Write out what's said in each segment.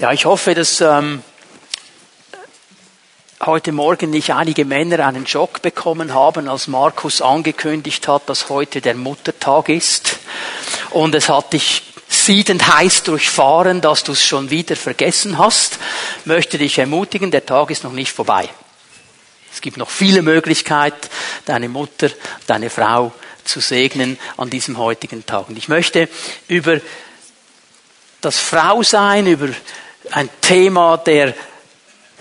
Ja, ich hoffe, dass ähm, heute Morgen nicht einige Männer einen Schock bekommen haben, als Markus angekündigt hat, dass heute der Muttertag ist. Und es hat dich siedend heiß durchfahren, dass du es schon wieder vergessen hast. Möchte dich ermutigen, der Tag ist noch nicht vorbei. Es gibt noch viele Möglichkeiten, deine Mutter, deine Frau zu segnen an diesem heutigen Tag. Und ich möchte über das Frausein, über ein Thema der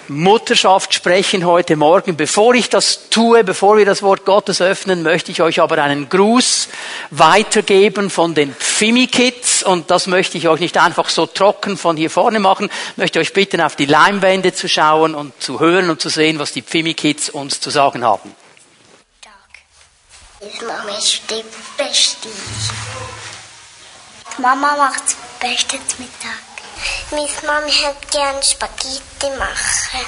Mutterschaft sprechen heute Morgen. Bevor ich das tue, bevor wir das Wort Gottes öffnen, möchte ich euch aber einen Gruß weitergeben von den Fimi Kids und das möchte ich euch nicht einfach so trocken von hier vorne machen. Ich möchte euch bitten, auf die Leinwände zu schauen und zu hören und zu sehen, was die Fimi Kids uns zu sagen haben. Mama ist die Beste. Mama macht das Beste Mittag. Meine Mami hat gerne Spaghetti machen.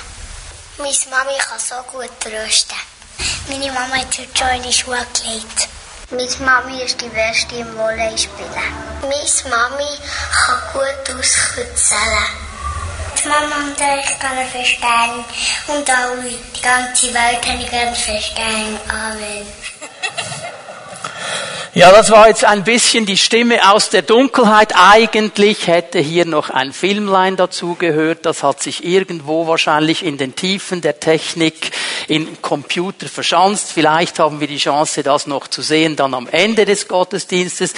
Meine Mami kann so gut rösten. Meine Mama hat heute schon in die Schuhe gelegt. Meine Mami ist die Beste im Volley spielen. Meine Mami kann gut auskützeln. Die Mama und ich kann verstehen. Und auch die ganze Welt habe ich gerne verstehen. Amen. Ja, das war jetzt ein bisschen die Stimme aus der Dunkelheit. Eigentlich hätte hier noch ein Filmlein dazu gehört. Das hat sich irgendwo wahrscheinlich in den Tiefen der Technik in Computer verschanzt. Vielleicht haben wir die Chance, das noch zu sehen, dann am Ende des Gottesdienstes.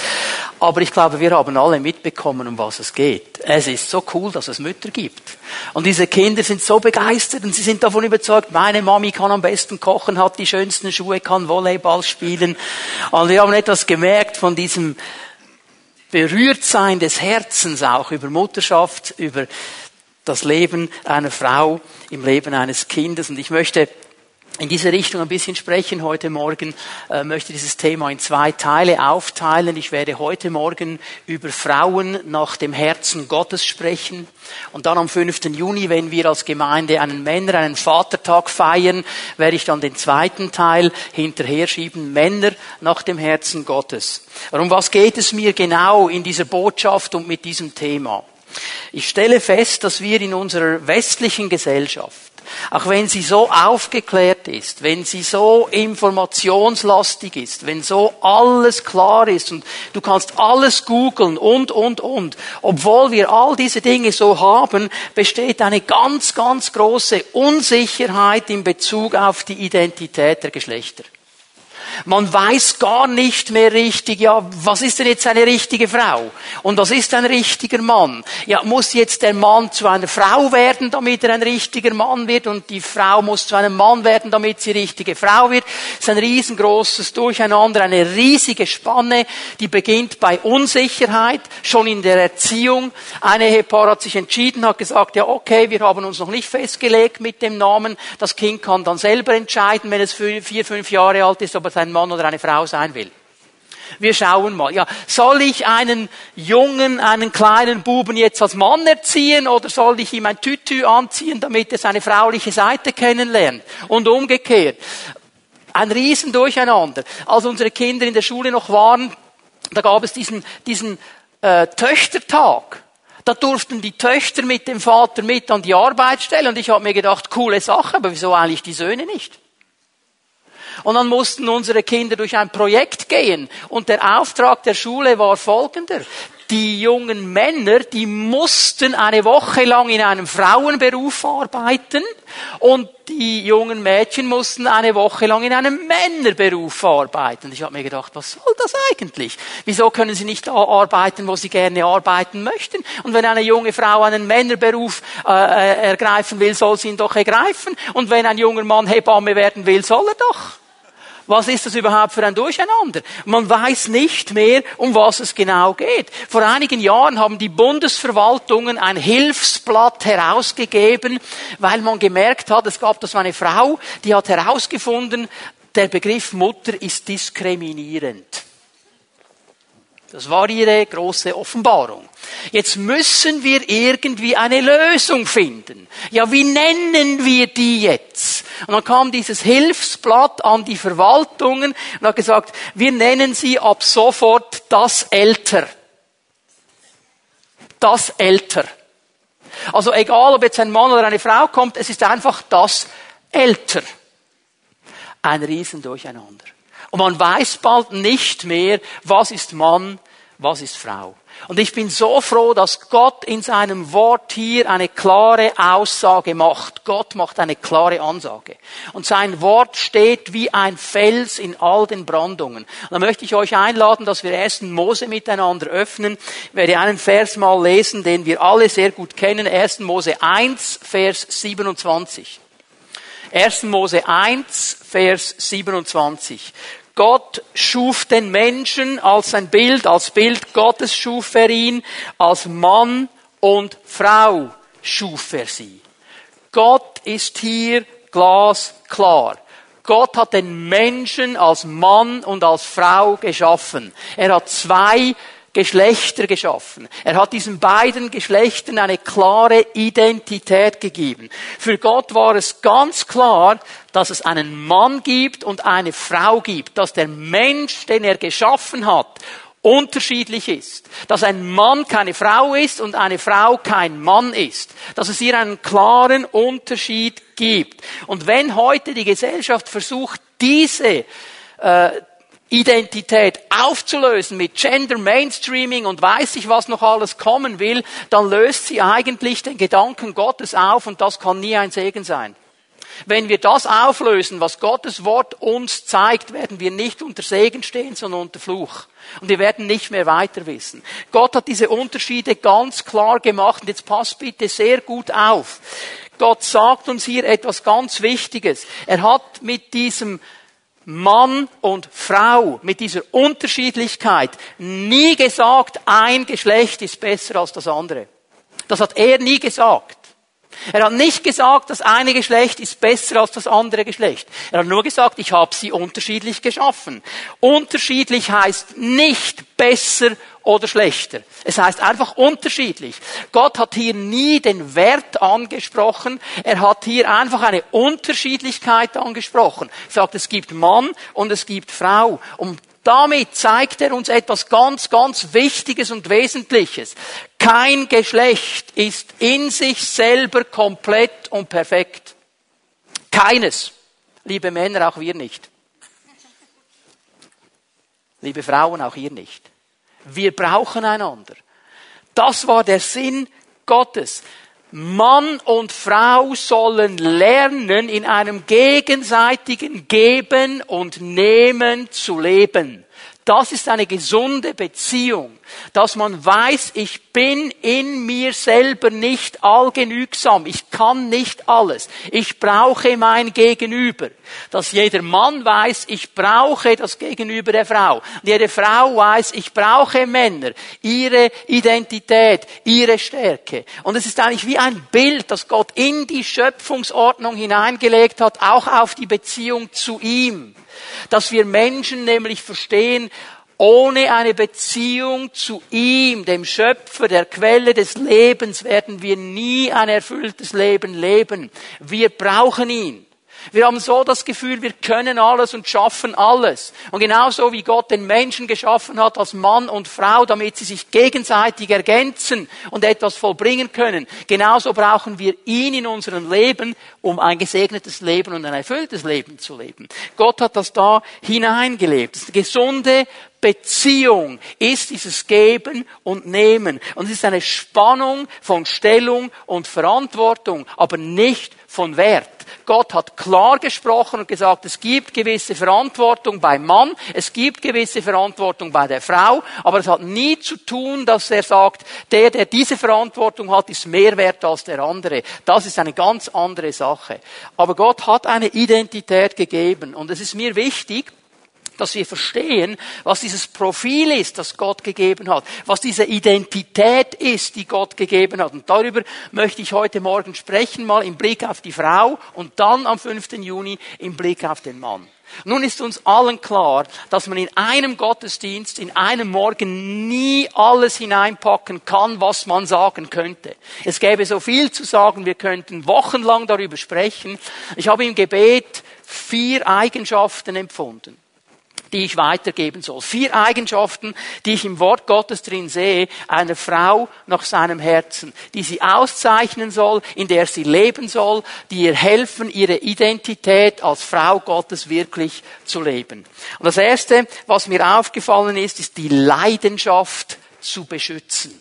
Aber ich glaube, wir haben alle mitbekommen, um was es geht. Es ist so cool, dass es Mütter gibt. Und diese Kinder sind so begeistert und sie sind davon überzeugt, meine Mami kann am besten kochen, hat die schönsten Schuhe, kann Volleyball spielen. Und wir haben etwas gemerkt von diesem Berührtsein des Herzens auch über Mutterschaft, über das Leben einer Frau im Leben eines Kindes. Und ich möchte in diese Richtung ein bisschen sprechen heute Morgen, äh, möchte dieses Thema in zwei Teile aufteilen. Ich werde heute Morgen über Frauen nach dem Herzen Gottes sprechen. Und dann am 5. Juni, wenn wir als Gemeinde einen Männer, einen Vatertag feiern, werde ich dann den zweiten Teil hinterher schieben, Männer nach dem Herzen Gottes. Um was geht es mir genau in dieser Botschaft und mit diesem Thema? Ich stelle fest, dass wir in unserer westlichen Gesellschaft auch wenn sie so aufgeklärt ist, wenn sie so informationslastig ist, wenn so alles klar ist und du kannst alles googeln und, und, und, obwohl wir all diese Dinge so haben, besteht eine ganz, ganz große Unsicherheit in Bezug auf die Identität der Geschlechter. Man weiß gar nicht mehr richtig, ja, was ist denn jetzt eine richtige Frau? Und was ist ein richtiger Mann? Ja, muss jetzt der Mann zu einer Frau werden, damit er ein richtiger Mann wird? Und die Frau muss zu einem Mann werden, damit sie richtige Frau wird? Das ist ein riesengroßes Durcheinander, eine riesige Spanne, die beginnt bei Unsicherheit, schon in der Erziehung. Eine Ehepaar hat sich entschieden, hat gesagt, ja, okay, wir haben uns noch nicht festgelegt mit dem Namen. Das Kind kann dann selber entscheiden, wenn es vier, fünf Jahre alt ist, ob es ein Mann oder eine Frau sein will. Wir schauen mal. Ja, soll ich einen Jungen, einen kleinen Buben jetzt als Mann erziehen oder soll ich ihm ein Tütü anziehen, damit er seine frauliche Seite kennenlernt? Und umgekehrt. Ein Riesendurcheinander. Als unsere Kinder in der Schule noch waren, da gab es diesen, diesen äh, Töchtertag. Da durften die Töchter mit dem Vater mit an die Arbeitsstelle und ich habe mir gedacht, coole Sache, aber wieso eigentlich die Söhne nicht? Und dann mussten unsere Kinder durch ein Projekt gehen. Und der Auftrag der Schule war folgender. Die jungen Männer, die mussten eine Woche lang in einem Frauenberuf arbeiten und die jungen Mädchen mussten eine Woche lang in einem Männerberuf arbeiten. Ich habe mir gedacht, was soll das eigentlich? Wieso können sie nicht da arbeiten, wo sie gerne arbeiten möchten? Und wenn eine junge Frau einen Männerberuf äh, äh ergreifen will, soll sie ihn doch ergreifen. Und wenn ein junger Mann Hebamme werden will, soll er doch. Was ist das überhaupt für ein Durcheinander? Man weiß nicht mehr, um was es genau geht. Vor einigen Jahren haben die Bundesverwaltungen ein Hilfsblatt herausgegeben, weil man gemerkt hat, es gab da so eine Frau, die hat herausgefunden, der Begriff Mutter ist diskriminierend. Das war ihre große Offenbarung. Jetzt müssen wir irgendwie eine Lösung finden. Ja, wie nennen wir die jetzt? Und dann kam dieses Hilfsblatt an die Verwaltungen und hat gesagt, wir nennen sie ab sofort das Älter. Das Älter. Also egal, ob jetzt ein Mann oder eine Frau kommt, es ist einfach das älter. Ein Riesendurcheinander. Und man weiß bald nicht mehr, was ist Mann, was ist Frau. Und ich bin so froh, dass Gott in seinem Wort hier eine klare Aussage macht. Gott macht eine klare Ansage. Und sein Wort steht wie ein Fels in all den Brandungen. Und da möchte ich euch einladen, dass wir ersten Mose miteinander öffnen. Ich werde einen Vers mal lesen, den wir alle sehr gut kennen. 1. Mose 1, Vers 27. 1. Mose 1, Vers 27. Gott schuf den Menschen als ein Bild, als Bild Gottes schuf er ihn, als Mann und Frau schuf er sie. Gott ist hier glasklar. Gott hat den Menschen als Mann und als Frau geschaffen. Er hat zwei Geschlechter geschaffen. Er hat diesen beiden Geschlechtern eine klare Identität gegeben. Für Gott war es ganz klar, dass es einen Mann gibt und eine Frau gibt, dass der Mensch, den er geschaffen hat, unterschiedlich ist. Dass ein Mann keine Frau ist und eine Frau kein Mann ist. Dass es hier einen klaren Unterschied gibt. Und wenn heute die Gesellschaft versucht, diese äh, Identität aufzulösen mit Gender Mainstreaming und weiß ich, was noch alles kommen will, dann löst sie eigentlich den Gedanken Gottes auf und das kann nie ein Segen sein. Wenn wir das auflösen, was Gottes Wort uns zeigt, werden wir nicht unter Segen stehen, sondern unter Fluch. Und wir werden nicht mehr weiter wissen. Gott hat diese Unterschiede ganz klar gemacht und jetzt passt bitte sehr gut auf. Gott sagt uns hier etwas ganz Wichtiges. Er hat mit diesem Mann und Frau mit dieser Unterschiedlichkeit nie gesagt, ein Geschlecht ist besser als das andere. Das hat er nie gesagt. Er hat nicht gesagt, das eine Geschlecht ist besser als das andere Geschlecht. Er hat nur gesagt, ich habe sie unterschiedlich geschaffen. Unterschiedlich heißt nicht besser oder schlechter. Es heißt einfach unterschiedlich. Gott hat hier nie den Wert angesprochen. Er hat hier einfach eine Unterschiedlichkeit angesprochen. Er sagt, es gibt Mann und es gibt Frau. Und damit zeigt er uns etwas ganz, ganz Wichtiges und Wesentliches. Kein Geschlecht ist in sich selber komplett und perfekt. Keines. Liebe Männer, auch wir nicht. Liebe Frauen, auch ihr nicht. Wir brauchen einander. Das war der Sinn Gottes. Mann und Frau sollen lernen, in einem gegenseitigen Geben und Nehmen zu leben. Das ist eine gesunde Beziehung, dass man weiß, ich bin in mir selber nicht allgenügsam, ich kann nicht alles, ich brauche mein Gegenüber. Dass jeder Mann weiß, ich brauche das Gegenüber der Frau. Und jede Frau weiß, ich brauche Männer, ihre Identität, ihre Stärke. Und es ist eigentlich wie ein Bild, das Gott in die Schöpfungsordnung hineingelegt hat, auch auf die Beziehung zu ihm dass wir Menschen nämlich verstehen, ohne eine Beziehung zu ihm, dem Schöpfer, der Quelle des Lebens, werden wir nie ein erfülltes Leben leben. Wir brauchen ihn. Wir haben so das Gefühl, wir können alles und schaffen alles. Und genauso wie Gott den Menschen geschaffen hat als Mann und Frau, damit sie sich gegenseitig ergänzen und etwas vollbringen können, genauso brauchen wir ihn in unserem Leben, um ein gesegnetes Leben und ein erfülltes Leben zu leben. Gott hat das da hineingelebt. Das ist eine gesunde Beziehung ist dieses Geben und Nehmen. Und es ist eine Spannung von Stellung und Verantwortung, aber nicht von Wert. Gott hat klar gesprochen und gesagt, es gibt gewisse Verantwortung beim Mann, es gibt gewisse Verantwortung bei der Frau, aber es hat nie zu tun, dass er sagt, der, der diese Verantwortung hat, ist mehr wert als der andere. Das ist eine ganz andere Sache. Aber Gott hat eine Identität gegeben und es ist mir wichtig, dass wir verstehen, was dieses Profil ist, das Gott gegeben hat, was diese Identität ist, die Gott gegeben hat. Und darüber möchte ich heute Morgen sprechen, mal im Blick auf die Frau und dann am 5. Juni im Blick auf den Mann. Nun ist uns allen klar, dass man in einem Gottesdienst, in einem Morgen nie alles hineinpacken kann, was man sagen könnte. Es gäbe so viel zu sagen, wir könnten wochenlang darüber sprechen. Ich habe im Gebet vier Eigenschaften empfunden die ich weitergeben soll. Vier Eigenschaften, die ich im Wort Gottes drin sehe, einer Frau nach seinem Herzen, die sie auszeichnen soll, in der sie leben soll, die ihr helfen, ihre Identität als Frau Gottes wirklich zu leben. Und das erste, was mir aufgefallen ist, ist die Leidenschaft zu beschützen.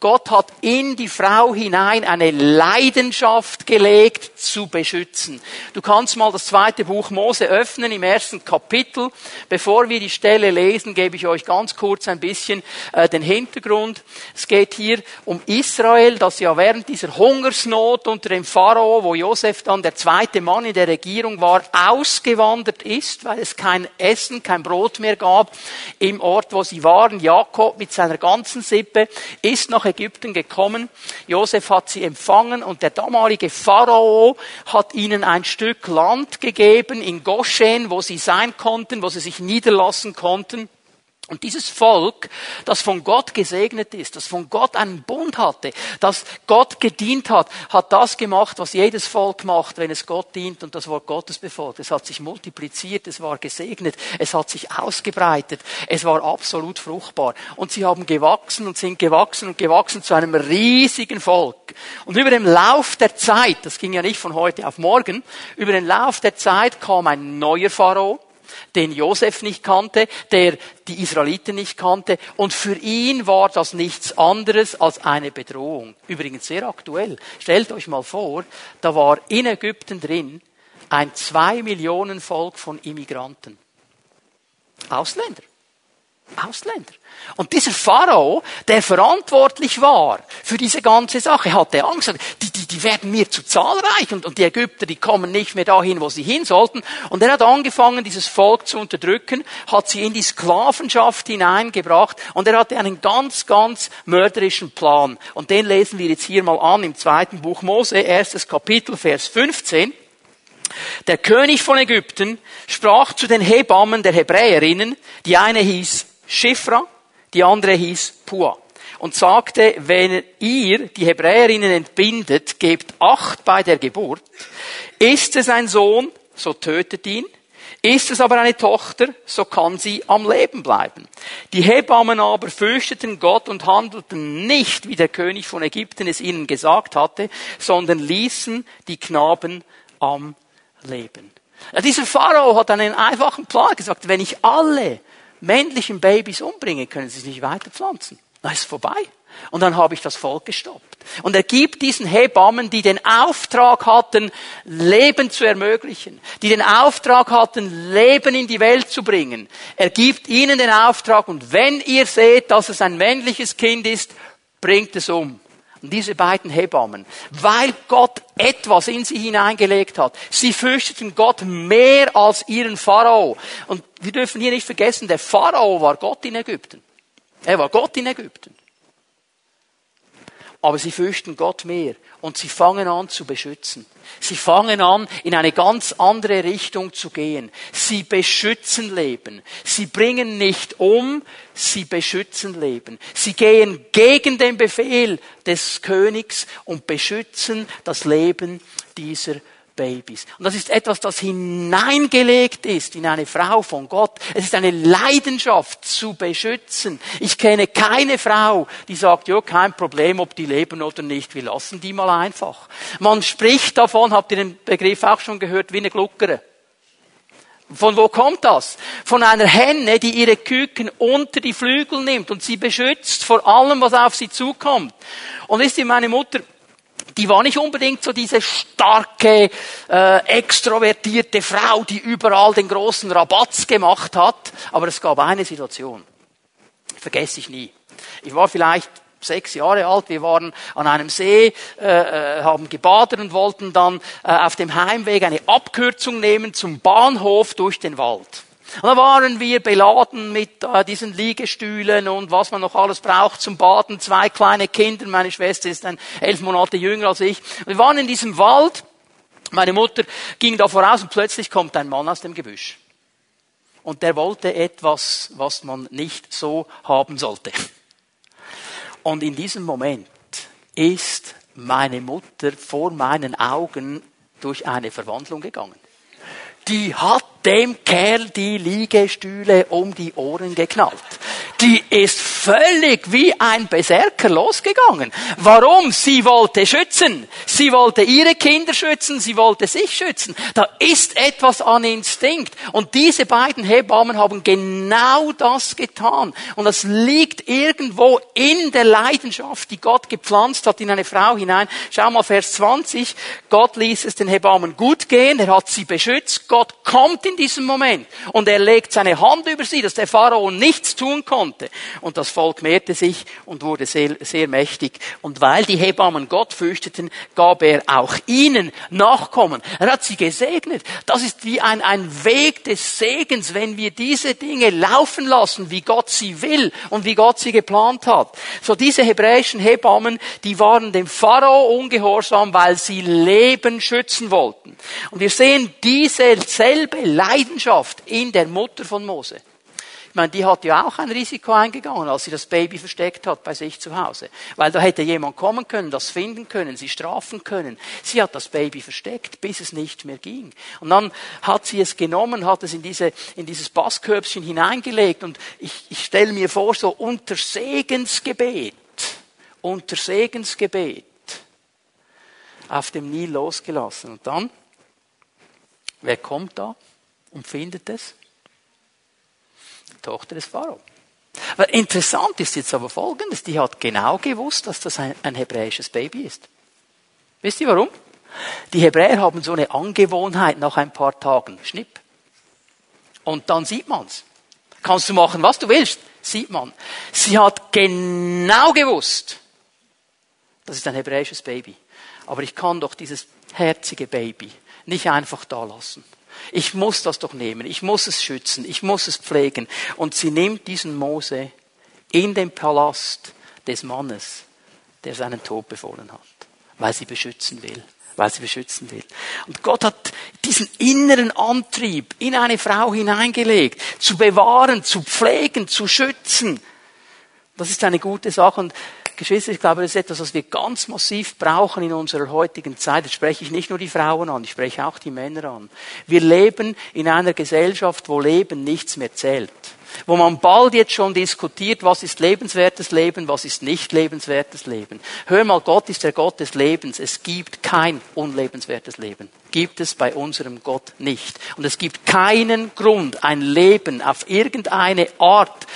Gott hat in die Frau hinein eine Leidenschaft gelegt, zu beschützen. Du kannst mal das zweite Buch Mose öffnen im ersten Kapitel. Bevor wir die Stelle lesen, gebe ich euch ganz kurz ein bisschen äh, den Hintergrund. Es geht hier um Israel, das ja während dieser Hungersnot unter dem Pharao, wo Josef dann der zweite Mann in der Regierung war, ausgewandert ist, weil es kein Essen, kein Brot mehr gab im Ort, wo sie waren. Jakob mit seiner ganzen Sippe ist nach Ägypten gekommen. Josef hat sie empfangen und der damalige Pharao hat ihnen ein Stück Land gegeben in Goshen, wo sie sein konnten, wo sie sich niederlassen konnten. Und dieses Volk, das von Gott gesegnet ist, das von Gott einen Bund hatte, das Gott gedient hat, hat das gemacht, was jedes Volk macht, wenn es Gott dient und das Wort Gottes befolgt. Es hat sich multipliziert, es war gesegnet, es hat sich ausgebreitet, es war absolut fruchtbar. Und sie haben gewachsen und sind gewachsen und gewachsen zu einem riesigen Volk. Und über den Lauf der Zeit, das ging ja nicht von heute auf morgen, über den Lauf der Zeit kam ein neuer Pharao, den Josef nicht kannte, der die Israeliten nicht kannte. Und für ihn war das nichts anderes als eine Bedrohung. Übrigens sehr aktuell. Stellt euch mal vor, da war in Ägypten drin ein zwei Millionen Volk von Immigranten. Ausländer. Ausländer. Und dieser Pharao, der verantwortlich war für diese ganze Sache, hatte Angst. Die, die, die werden mir zu zahlreich und, und die Ägypter, die kommen nicht mehr dahin, wo sie hin sollten. Und er hat angefangen, dieses Volk zu unterdrücken, hat sie in die Sklavenschaft hineingebracht und er hatte einen ganz, ganz mörderischen Plan. Und den lesen wir jetzt hier mal an im zweiten Buch Mose, erstes Kapitel, Vers 15. Der König von Ägypten sprach zu den Hebammen der Hebräerinnen, die eine hieß Schifra, die andere hieß Pua. Und sagte, wenn ihr die Hebräerinnen entbindet, gebt Acht bei der Geburt. Ist es ein Sohn, so tötet ihn. Ist es aber eine Tochter, so kann sie am Leben bleiben. Die Hebammen aber fürchteten Gott und handelten nicht, wie der König von Ägypten es ihnen gesagt hatte, sondern ließen die Knaben am Leben. Ja, dieser Pharao hat einen einfachen Plan gesagt, wenn ich alle männlichen Babys umbringen, können sie sich nicht weiter pflanzen. Dann ist vorbei. Und dann habe ich das Volk gestoppt. Und er gibt diesen Hebammen, die den Auftrag hatten, Leben zu ermöglichen, die den Auftrag hatten, Leben in die Welt zu bringen. Er gibt ihnen den Auftrag und wenn ihr seht, dass es ein männliches Kind ist, bringt es um. Diese beiden Hebammen, weil Gott etwas in sie hineingelegt hat, sie fürchteten Gott mehr als ihren Pharao. Und wir dürfen hier nicht vergessen, der Pharao war Gott in Ägypten. Er war Gott in Ägypten. Aber sie fürchten Gott mehr und sie fangen an zu beschützen. Sie fangen an, in eine ganz andere Richtung zu gehen. Sie beschützen Leben. Sie bringen nicht um, sie beschützen Leben. Sie gehen gegen den Befehl des Königs und beschützen das Leben dieser Babys. Und das ist etwas, das hineingelegt ist in eine Frau von Gott. Es ist eine Leidenschaft zu beschützen. Ich kenne keine Frau, die sagt, ja, kein Problem, ob die leben oder nicht. Wir lassen die mal einfach. Man spricht davon, habt ihr den Begriff auch schon gehört, wie eine Gluckere. Von wo kommt das? Von einer Henne, die ihre Küken unter die Flügel nimmt und sie beschützt vor allem, was auf sie zukommt. Und wisst ihr, meine Mutter, die war nicht unbedingt so diese starke, äh, extrovertierte Frau, die überall den großen Rabatz gemacht hat. Aber es gab eine Situation, vergesse ich nie. Ich war vielleicht sechs Jahre alt. Wir waren an einem See, äh, äh, haben gebadet und wollten dann äh, auf dem Heimweg eine Abkürzung nehmen zum Bahnhof durch den Wald. Und da waren wir beladen mit äh, diesen Liegestühlen und was man noch alles braucht zum Baden. Zwei kleine Kinder, meine Schwester ist ein elf Monate jünger als ich. Und wir waren in diesem Wald. Meine Mutter ging da voraus und plötzlich kommt ein Mann aus dem Gebüsch. Und der wollte etwas, was man nicht so haben sollte. Und in diesem Moment ist meine Mutter vor meinen Augen durch eine Verwandlung gegangen. Die hat dem Kerl die Liegestühle um die Ohren geknallt. Die ist völlig wie ein Berserker losgegangen. Warum? Sie wollte schützen. Sie wollte ihre Kinder schützen, sie wollte sich schützen. Da ist etwas an Instinkt. Und diese beiden Hebammen haben genau das getan. Und das liegt irgendwo in der Leidenschaft, die Gott gepflanzt hat in eine Frau hinein. Schau mal Vers 20. Gott ließ es den Hebammen gut gehen. Er hat sie beschützt. Gott kommt in diesem Moment und er legt seine Hand über sie, dass der Pharao nichts tun konnte. Und das Volk mehrte sich und wurde sehr, sehr mächtig. Und weil die Hebammen Gott fürchteten, gab er auch ihnen Nachkommen. Er hat sie gesegnet. Das ist wie ein, ein Weg des Segens, wenn wir diese Dinge laufen lassen, wie Gott sie will und wie Gott sie geplant hat. So diese hebräischen Hebammen, die waren dem Pharao ungehorsam, weil sie Leben schützen wollten. Und wir sehen diese selbe Leidenschaft in der Mutter von Mose. Ich meine, die hat ja auch ein Risiko eingegangen, als sie das Baby versteckt hat bei sich zu Hause. Weil da hätte jemand kommen können, das finden können, sie strafen können. Sie hat das Baby versteckt, bis es nicht mehr ging. Und dann hat sie es genommen, hat es in, diese, in dieses Basskörbchen hineingelegt. Und ich, ich stelle mir vor, so unter Segensgebet, unter Segensgebet, auf dem Nil losgelassen. Und dann, wer kommt da? Und findet es? Die Tochter des Pharao. Aber interessant ist jetzt aber Folgendes. Die hat genau gewusst, dass das ein, ein hebräisches Baby ist. Wisst ihr warum? Die Hebräer haben so eine Angewohnheit nach ein paar Tagen. Schnipp. Und dann sieht man's. Kannst du machen, was du willst. Sieht man. Sie hat genau gewusst, das ist ein hebräisches Baby. Aber ich kann doch dieses herzige Baby nicht einfach da lassen. Ich muss das doch nehmen. Ich muss es schützen. Ich muss es pflegen. Und sie nimmt diesen Mose in den Palast des Mannes, der seinen Tod befohlen hat, weil sie beschützen will weil sie beschützen will. Und Gott hat diesen inneren Antrieb in eine Frau hineingelegt, zu bewahren, zu pflegen, zu schützen. Das ist eine gute Sache. Und Geschwister, ich glaube, das ist etwas, was wir ganz massiv brauchen in unserer heutigen Zeit. Jetzt spreche ich nicht nur die Frauen an, ich spreche auch die Männer an. Wir leben in einer Gesellschaft, wo Leben nichts mehr zählt. Wo man bald jetzt schon diskutiert, was ist lebenswertes Leben, was ist nicht lebenswertes Leben. Hör mal, Gott ist der Gott des Lebens. Es gibt kein unlebenswertes Leben. Gibt es bei unserem Gott nicht. Und es gibt keinen Grund, ein Leben auf irgendeine Art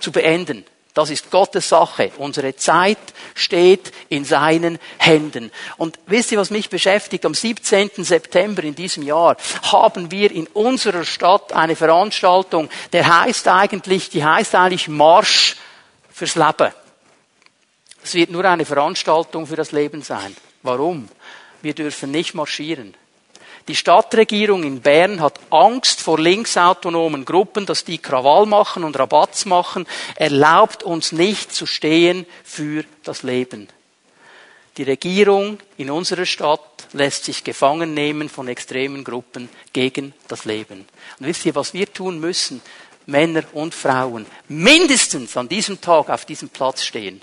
zu beenden. Das ist Gottes Sache. Unsere Zeit steht in seinen Händen. Und wisst ihr, was mich beschäftigt? Am 17. September in diesem Jahr haben wir in unserer Stadt eine Veranstaltung, der heißt eigentlich, die heißt eigentlich Marsch fürs Leben. Es wird nur eine Veranstaltung für das Leben sein. Warum? Wir dürfen nicht marschieren. Die Stadtregierung in Bern hat Angst vor linksautonomen Gruppen, dass die Krawall machen und Rabatz machen, erlaubt uns nicht zu stehen für das Leben. Die Regierung in unserer Stadt lässt sich gefangen nehmen von extremen Gruppen gegen das Leben. Und wisst ihr, was wir tun müssen? Männer und Frauen mindestens an diesem Tag auf diesem Platz stehen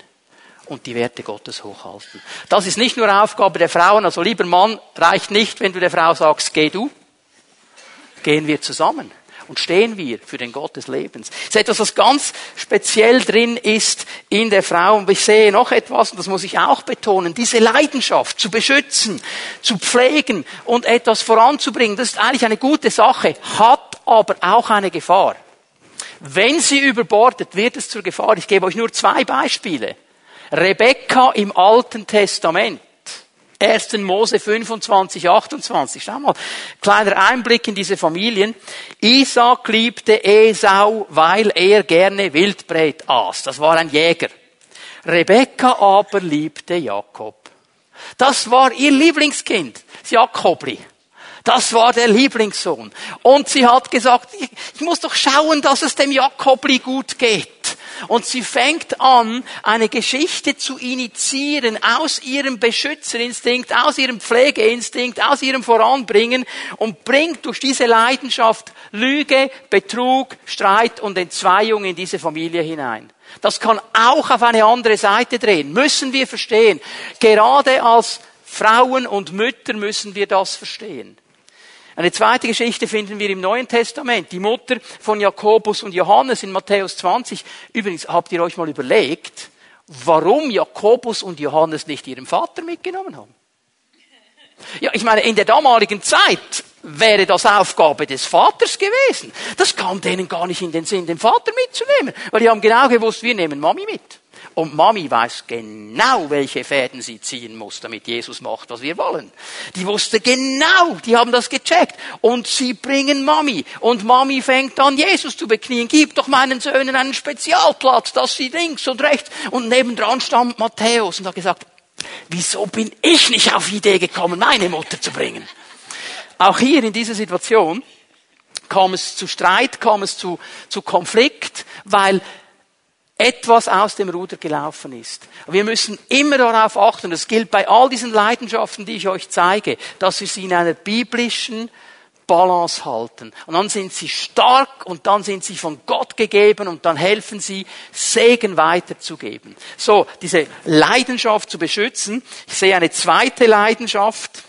und die Werte Gottes hochhalten. Das ist nicht nur Aufgabe der Frauen, also lieber Mann, reicht nicht, wenn du der Frau sagst, geh du. Gehen wir zusammen und stehen wir für den Gott des Lebens. Das ist etwas, was ganz speziell drin ist in der Frau. Und ich sehe noch etwas, und das muss ich auch betonen, diese Leidenschaft zu beschützen, zu pflegen und etwas voranzubringen, das ist eigentlich eine gute Sache, hat aber auch eine Gefahr. Wenn sie überbordet, wird es zur Gefahr. Ich gebe euch nur zwei Beispiele. Rebekka im Alten Testament. 1. Mose 25, 28. Schau mal, kleiner Einblick in diese Familien. Isaac liebte Esau, weil er gerne Wildbret aß. Das war ein Jäger. Rebekka aber liebte Jakob. Das war ihr Lieblingskind, das Jakobli. Das war der Lieblingssohn. Und sie hat gesagt, ich muss doch schauen, dass es dem Jakobli gut geht. Und sie fängt an, eine Geschichte zu initiieren aus ihrem Beschützerinstinkt, aus ihrem Pflegeinstinkt, aus ihrem Voranbringen und bringt durch diese Leidenschaft Lüge, Betrug, Streit und Entzweiung in diese Familie hinein. Das kann auch auf eine andere Seite drehen. Müssen wir verstehen. Gerade als Frauen und Mütter müssen wir das verstehen. Eine zweite Geschichte finden wir im Neuen Testament. Die Mutter von Jakobus und Johannes in Matthäus 20. Übrigens, habt ihr euch mal überlegt, warum Jakobus und Johannes nicht ihren Vater mitgenommen haben? Ja, ich meine, in der damaligen Zeit wäre das Aufgabe des Vaters gewesen. Das kam denen gar nicht in den Sinn, den Vater mitzunehmen, weil die haben genau gewusst, wir nehmen Mami mit. Und Mami weiß genau, welche Fäden sie ziehen muss, damit Jesus macht, was wir wollen. Die wusste genau, die haben das gecheckt. Und sie bringen Mami. Und Mami fängt an, Jesus zu beknien. Gib doch meinen Söhnen einen Spezialplatz, dass sie links und rechts. Und nebendran stand Matthäus und hat gesagt, wieso bin ich nicht auf die Idee gekommen, meine Mutter zu bringen? Auch hier in dieser Situation kam es zu Streit, kam es zu, zu Konflikt, weil etwas aus dem Ruder gelaufen ist. Wir müssen immer darauf achten, das gilt bei all diesen Leidenschaften, die ich euch zeige, dass wir sie in einer biblischen Balance halten. Und dann sind sie stark und dann sind sie von Gott gegeben und dann helfen sie, Segen weiterzugeben. So, diese Leidenschaft zu beschützen. Ich sehe eine zweite Leidenschaft,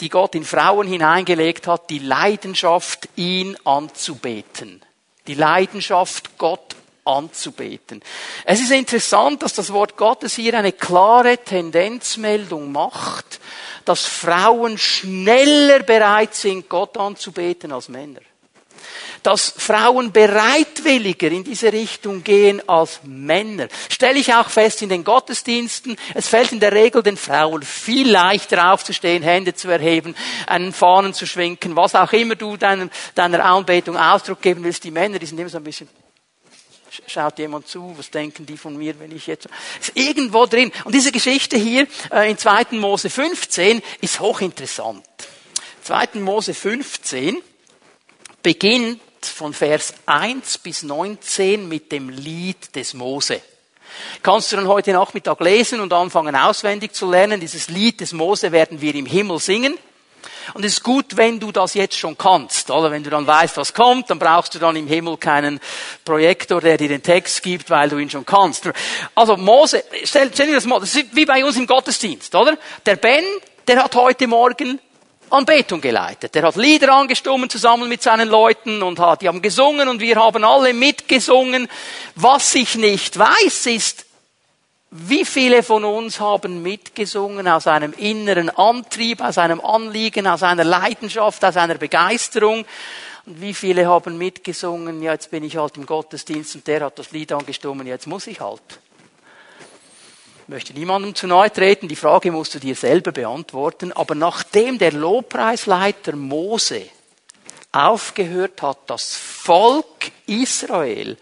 die Gott in Frauen hineingelegt hat, die Leidenschaft, ihn anzubeten. Die Leidenschaft, Gott anzubeten. Es ist interessant, dass das Wort Gottes hier eine klare Tendenzmeldung macht, dass Frauen schneller bereit sind, Gott anzubeten als Männer. Dass Frauen bereitwilliger in diese Richtung gehen als Männer. Stelle ich auch fest in den Gottesdiensten. Es fällt in der Regel den Frauen viel leichter aufzustehen, Hände zu erheben, einen Fahnen zu schwenken, was auch immer du deiner, Anbetung Ausdruck geben willst. Die Männer, die sind immer so ein bisschen schaut jemand zu, was denken die von mir, wenn ich jetzt, ist irgendwo drin. Und diese Geschichte hier äh, in 2. Mose 15 ist hochinteressant. 2. Mose 15 beginnt von Vers 1 bis 19 mit dem Lied des Mose. Kannst du dann heute Nachmittag lesen und anfangen auswendig zu lernen. Dieses Lied des Mose werden wir im Himmel singen. Und es ist gut, wenn du das jetzt schon kannst, oder? Wenn du dann weißt, was kommt, dann brauchst du dann im Himmel keinen Projektor, der dir den Text gibt, weil du ihn schon kannst. Also Mose, stell, stell dir das mal, das ist wie bei uns im Gottesdienst, oder? Der Ben, der hat heute Morgen Anbetung geleitet. Der hat Lieder angestimmt zusammen mit seinen Leuten und hat, die haben gesungen und wir haben alle mitgesungen. Was ich nicht weiß, ist, wie viele von uns haben mitgesungen aus einem inneren Antrieb, aus einem Anliegen, aus einer Leidenschaft, aus einer Begeisterung? Und wie viele haben mitgesungen, ja, jetzt bin ich halt im Gottesdienst und der hat das Lied angestimmt, jetzt muss ich halt. Ich möchte niemandem zu nahe treten, die Frage musst du dir selber beantworten. Aber nachdem der Lobpreisleiter Mose aufgehört hat, das Volk Israel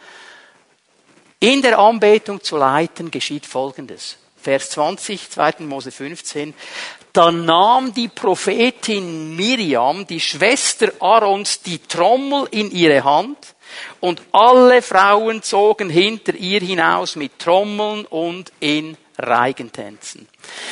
in der Anbetung zu leiten, geschieht Folgendes. Vers 20, 2. Mose 15. Da nahm die Prophetin Miriam, die Schwester Aarons, die Trommel in ihre Hand und alle Frauen zogen hinter ihr hinaus mit Trommeln und in Reigentänzen.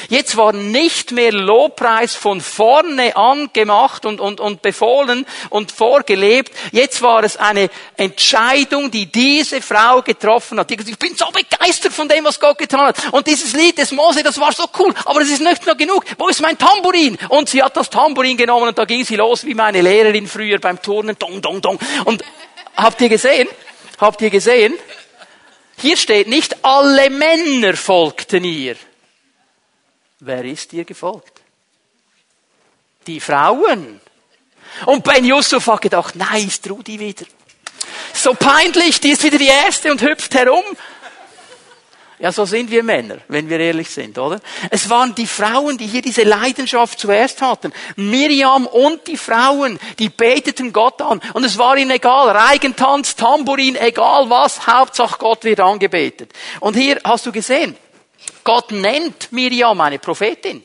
Jetzt war nicht mehr Lobpreis von vorne an gemacht und, und, und befohlen und vorgelebt. Jetzt war es eine Entscheidung, die diese Frau getroffen hat. Die gesagt, ich bin so begeistert von dem, was Gott getan hat. Und dieses Lied des Mose, das war so cool. Aber es ist nicht nur genug. Wo ist mein Tambourin? Und sie hat das Tambourin genommen und da ging sie los wie meine Lehrerin früher beim Turnen. Dong, dong, dong. Und habt ihr gesehen? Habt ihr gesehen? Hier steht nicht, alle Männer folgten ihr. Wer ist ihr gefolgt? Die Frauen. Und Ben Yusuf hat gedacht, nein, ist Rudi wieder. So peinlich, die ist wieder die Erste und hüpft herum. Ja, so sind wir Männer, wenn wir ehrlich sind, oder? Es waren die Frauen, die hier diese Leidenschaft zuerst hatten. Miriam und die Frauen, die beteten Gott an. Und es war ihnen egal, Reigentanz, Tambourin, egal was, Hauptsache Gott wird angebetet. Und hier hast du gesehen, Gott nennt Miriam eine Prophetin.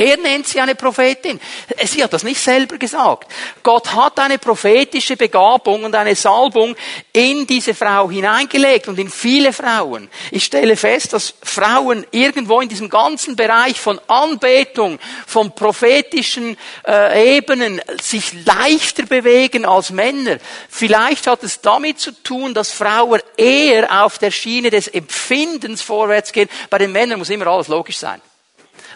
Er nennt sie eine Prophetin. Sie hat das nicht selber gesagt. Gott hat eine prophetische Begabung und eine Salbung in diese Frau hineingelegt und in viele Frauen. Ich stelle fest, dass Frauen irgendwo in diesem ganzen Bereich von Anbetung, von prophetischen äh, Ebenen sich leichter bewegen als Männer. Vielleicht hat es damit zu tun, dass Frauen eher auf der Schiene des Empfindens vorwärts gehen. Bei den Männern muss immer alles logisch sein.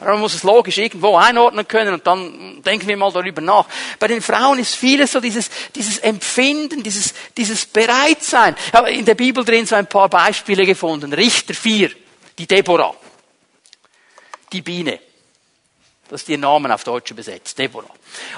Man muss es logisch irgendwo einordnen können und dann denken wir mal darüber nach. Bei den Frauen ist vieles so dieses, dieses Empfinden, dieses, dieses Bereitsein. Ich habe in der Bibel drin so ein paar Beispiele gefunden. Richter 4, die Deborah, die Biene. Das ist ihr Namen auf Deutsch übersetzt, Deborah.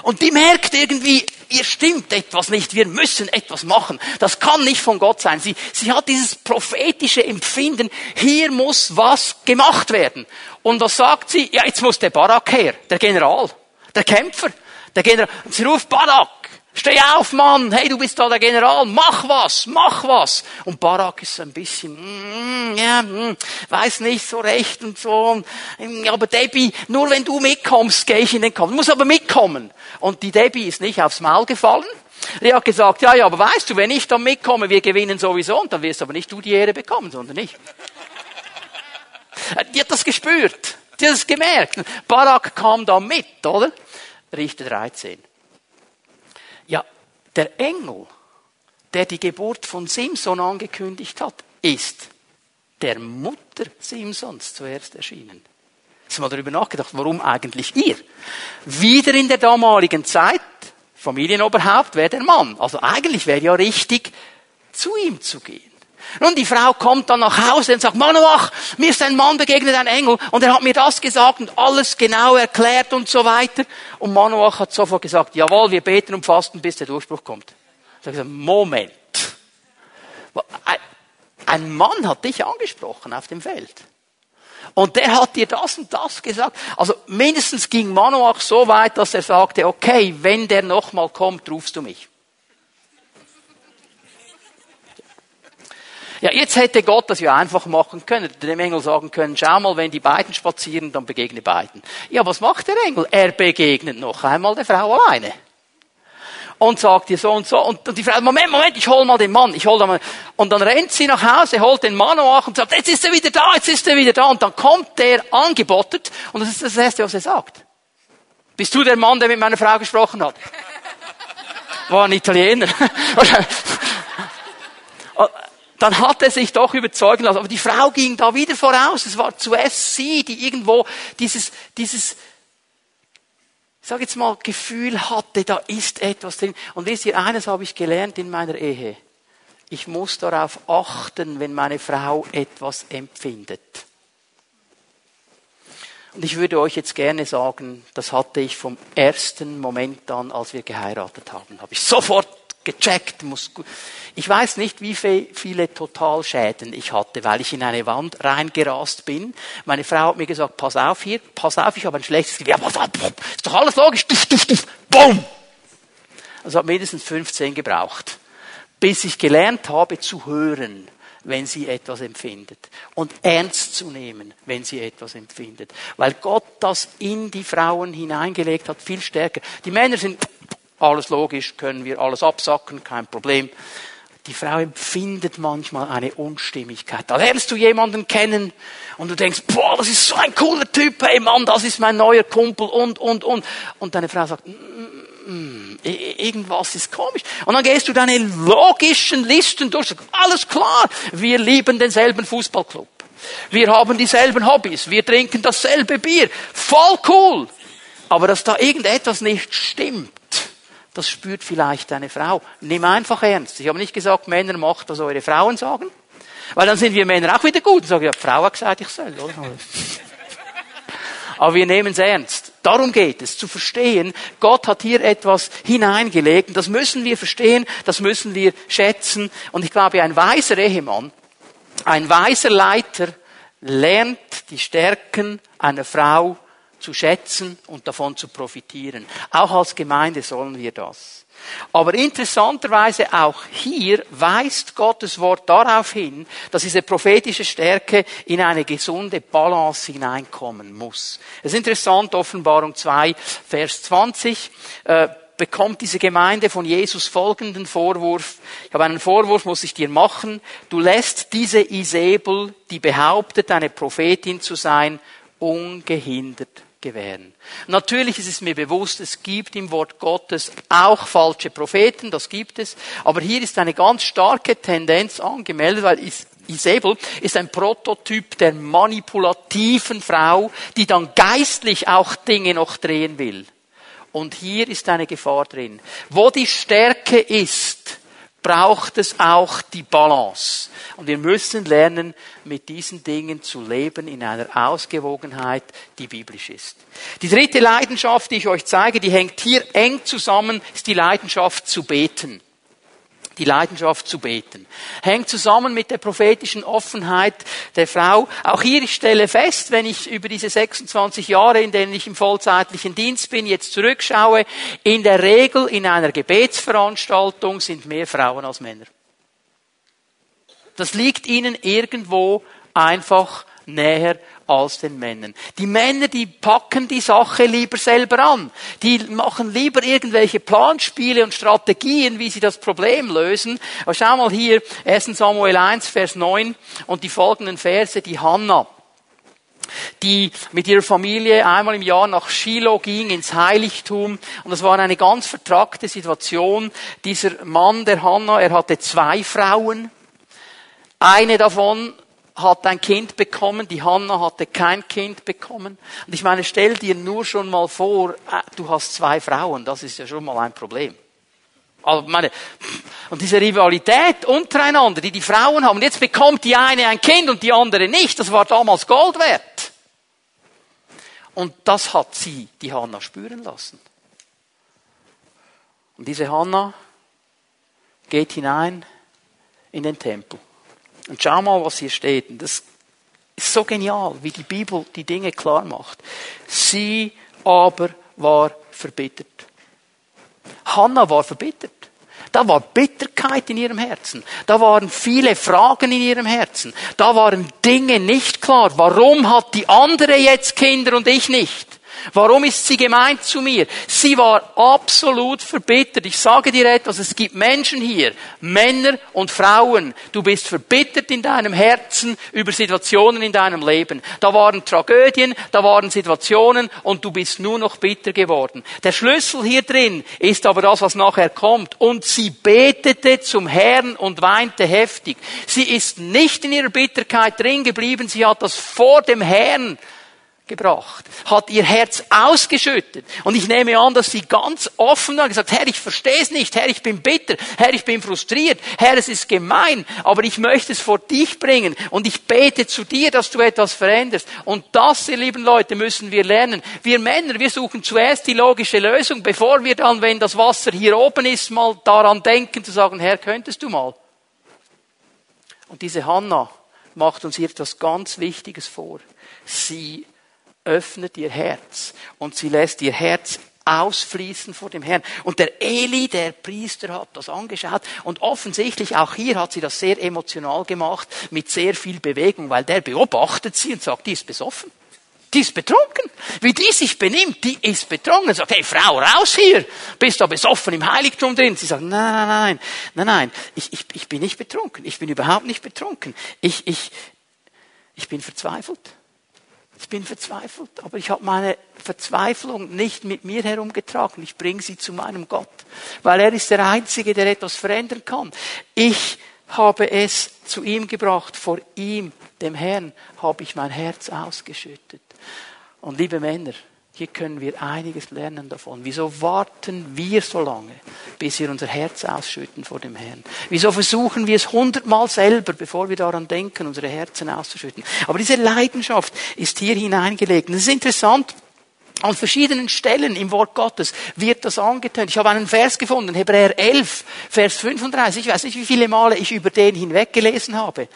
Und die merkt irgendwie, ihr stimmt etwas nicht, wir müssen etwas machen. Das kann nicht von Gott sein. Sie, sie hat dieses prophetische Empfinden, hier muss was gemacht werden. Und was sagt sie? Ja, jetzt muss der Barak her, der General, der Kämpfer, der General. Und sie ruft Barak, Steh auf, Mann! Hey, du bist da der General! Mach was! Mach was! Und Barak ist so ein bisschen, mm, ja, mm, weiß nicht so recht und so. Mm, aber Debbie, nur wenn du mitkommst, gehe ich in den Kampf. Du musst aber mitkommen. Und die Debbie ist nicht aufs Maul gefallen. Die hat gesagt, ja, ja, aber weißt du, wenn ich dann mitkomme, wir gewinnen sowieso, und dann wirst aber nicht du die Ehre bekommen, sondern ich. Die hat das gespürt. Die hat es gemerkt. Barak kam da mit, oder? Richter 13. Ja, der Engel, der die Geburt von Simson angekündigt hat, ist der Mutter Simsons zuerst erschienen. Du mal darüber nachgedacht, warum eigentlich ihr? Wieder in der damaligen Zeit, Familienoberhaupt wäre der Mann. Also eigentlich wäre ja richtig, zu ihm zu gehen. Nun, die Frau kommt dann nach Hause und sagt, Manoach, mir ist ein Mann begegnet, ein Engel, und er hat mir das gesagt und alles genau erklärt und so weiter. Und Manoach hat sofort gesagt, jawohl, wir beten und fasten, bis der Durchbruch kommt. Ich gesagt, Moment. Ein Mann hat dich angesprochen auf dem Feld. Und der hat dir das und das gesagt. Also mindestens ging Manoach so weit, dass er sagte, okay, wenn der nochmal kommt, rufst du mich. Ja, jetzt hätte Gott das ja einfach machen können. Dem Engel sagen können, schau mal, wenn die beiden spazieren, dann begegne beiden. Ja, was macht der Engel? Er begegnet noch einmal der Frau alleine. Und sagt ihr so und so. Und die Frau, Moment, Moment, ich hol mal den Mann, ich hol mal. Und dann rennt sie nach Hause, holt den Mann nach und sagt, jetzt ist er wieder da, jetzt ist er wieder da. Und dann kommt der angebottet. Und das ist das Erste, was er sagt. Bist du der Mann, der mit meiner Frau gesprochen hat? War ein Italiener. dann hat er sich doch überzeugen lassen. Aber die Frau ging da wieder voraus. Es war zuerst sie, die irgendwo dieses, dieses, ich sage jetzt mal, Gefühl hatte, da ist etwas drin. Und wisst ihr, eines habe ich gelernt in meiner Ehe. Ich muss darauf achten, wenn meine Frau etwas empfindet. Und ich würde euch jetzt gerne sagen, das hatte ich vom ersten Moment an, als wir geheiratet haben, habe ich sofort gecheckt, muss Ich weiß nicht, wie viele Totalschäden ich hatte, weil ich in eine Wand reingerast bin. Meine Frau hat mir gesagt, pass auf hier, pass auf, ich habe ein schlechtes auf, ist doch alles logisch. Duff, duff, duff, boom! Also hat mindestens 15 gebraucht, bis ich gelernt habe zu hören, wenn sie etwas empfindet. Und ernst zu nehmen, wenn sie etwas empfindet. Weil Gott das in die Frauen hineingelegt hat, viel stärker. Die Männer sind alles logisch, können wir alles absacken, kein Problem. Die Frau empfindet manchmal eine Unstimmigkeit. Da lernst du jemanden kennen und du denkst, boah, das ist so ein cooler Typ, hey Mann, das ist mein neuer Kumpel und, und, und. Und deine Frau sagt, mm, mm, irgendwas ist komisch. Und dann gehst du deine logischen Listen durch. Alles klar, wir lieben denselben Fußballclub. Wir haben dieselben Hobbys. Wir trinken dasselbe Bier. Voll cool. Aber dass da irgendetwas nicht stimmt, das spürt vielleicht deine Frau. Nimm einfach ernst. Ich habe nicht gesagt, Männer macht, was eure Frauen sagen. Weil dann sind wir Männer auch wieder gut und sagen, ja, die Frau hat gesagt, ich soll, oder? Aber wir nehmen es ernst. Darum geht es, zu verstehen, Gott hat hier etwas hineingelegt und das müssen wir verstehen, das müssen wir schätzen. Und ich glaube, ein weiser Ehemann, ein weiser Leiter lernt die Stärken einer Frau zu schätzen und davon zu profitieren. Auch als Gemeinde sollen wir das. Aber interessanterweise auch hier weist Gottes Wort darauf hin, dass diese prophetische Stärke in eine gesunde Balance hineinkommen muss. Es ist interessant, Offenbarung 2, Vers 20, äh, bekommt diese Gemeinde von Jesus folgenden Vorwurf. Ich habe einen Vorwurf, muss ich dir machen. Du lässt diese Isabel, die behauptet, eine Prophetin zu sein, ungehindert gewähren. Natürlich ist es mir bewusst, es gibt im Wort Gottes auch falsche Propheten, das gibt es. Aber hier ist eine ganz starke Tendenz angemeldet, weil Isabel ist ein Prototyp der manipulativen Frau, die dann geistlich auch Dinge noch drehen will. Und hier ist eine Gefahr drin. Wo die Stärke ist, braucht es auch die Balance. Und wir müssen lernen, mit diesen Dingen zu leben in einer Ausgewogenheit, die biblisch ist. Die dritte Leidenschaft, die ich euch zeige, die hängt hier eng zusammen, ist die Leidenschaft zu beten die Leidenschaft zu beten. Hängt zusammen mit der prophetischen Offenheit der Frau. Auch hier, ich stelle fest, wenn ich über diese 26 Jahre, in denen ich im vollzeitlichen Dienst bin, jetzt zurückschaue, in der Regel in einer Gebetsveranstaltung sind mehr Frauen als Männer. Das liegt ihnen irgendwo einfach näher als den Männern. Die Männer, die packen die Sache lieber selber an. Die machen lieber irgendwelche Planspiele und Strategien, wie sie das Problem lösen. Aber schau mal hier, 1 Samuel 1, Vers 9 und die folgenden Verse, die Hannah die mit ihrer Familie einmal im Jahr nach Shiloh ging, ins Heiligtum. Und das war eine ganz vertragte Situation. Dieser Mann, der Hannah, er hatte zwei Frauen. Eine davon hat ein Kind bekommen, die Hanna hatte kein Kind bekommen. Und ich meine, stell dir nur schon mal vor, äh, du hast zwei Frauen, das ist ja schon mal ein Problem. Also meine, und diese Rivalität untereinander, die die Frauen haben, jetzt bekommt die eine ein Kind und die andere nicht, das war damals Gold wert. Und das hat sie, die Hanna, spüren lassen. Und diese Hanna geht hinein in den Tempel. Und schau mal, was hier steht. Und das ist so genial, wie die Bibel die Dinge klar macht. Sie aber war verbittert. Hannah war verbittert. Da war Bitterkeit in ihrem Herzen. Da waren viele Fragen in ihrem Herzen. Da waren Dinge nicht klar. Warum hat die andere jetzt Kinder und ich nicht? Warum ist sie gemeint zu mir? Sie war absolut verbittert. Ich sage dir etwas, es gibt Menschen hier, Männer und Frauen. Du bist verbittert in deinem Herzen über Situationen in deinem Leben. Da waren Tragödien, da waren Situationen und du bist nur noch bitter geworden. Der Schlüssel hier drin ist aber das, was nachher kommt. Und sie betete zum Herrn und weinte heftig. Sie ist nicht in ihrer Bitterkeit drin geblieben, sie hat das vor dem Herrn gebracht, hat ihr Herz ausgeschüttet. Und ich nehme an, dass sie ganz offen gesagt, Herr, ich verstehe es nicht, Herr, ich bin bitter, Herr, ich bin frustriert, Herr, es ist gemein, aber ich möchte es vor dich bringen und ich bete zu dir, dass du etwas veränderst. Und das, ihr lieben Leute, müssen wir lernen. Wir Männer, wir suchen zuerst die logische Lösung, bevor wir dann, wenn das Wasser hier oben ist, mal daran denken zu sagen, Herr, könntest du mal. Und diese Hanna macht uns hier etwas ganz Wichtiges vor. Sie öffnet ihr Herz und sie lässt ihr Herz ausfließen vor dem Herrn. Und der Eli, der Priester, hat das angeschaut und offensichtlich auch hier hat sie das sehr emotional gemacht, mit sehr viel Bewegung, weil der beobachtet sie und sagt, die ist besoffen. Die ist betrunken. Wie die sich benimmt, die ist betrunken. Sagt, hey Frau, raus hier. Bist du besoffen im Heiligtum drin? Sie sagt, nein, nein, nein, nein, nein, ich, ich, ich bin nicht betrunken. Ich bin überhaupt nicht betrunken. Ich, ich, ich bin verzweifelt. Ich bin verzweifelt, aber ich habe meine Verzweiflung nicht mit mir herumgetragen. Ich bringe sie zu meinem Gott, weil er ist der Einzige, der etwas verändern kann. Ich habe es zu ihm gebracht. Vor ihm, dem Herrn, habe ich mein Herz ausgeschüttet. Und liebe Männer, hier können wir einiges lernen davon. Wieso warten wir so lange, bis wir unser Herz ausschütten vor dem Herrn? Wieso versuchen wir es hundertmal selber, bevor wir daran denken, unsere Herzen auszuschütten? Aber diese Leidenschaft ist hier hineingelegt. Es ist interessant, an verschiedenen Stellen im Wort Gottes wird das angetönt. Ich habe einen Vers gefunden, Hebräer 11, Vers 35. Ich weiß nicht, wie viele Male ich über den hinweggelesen habe.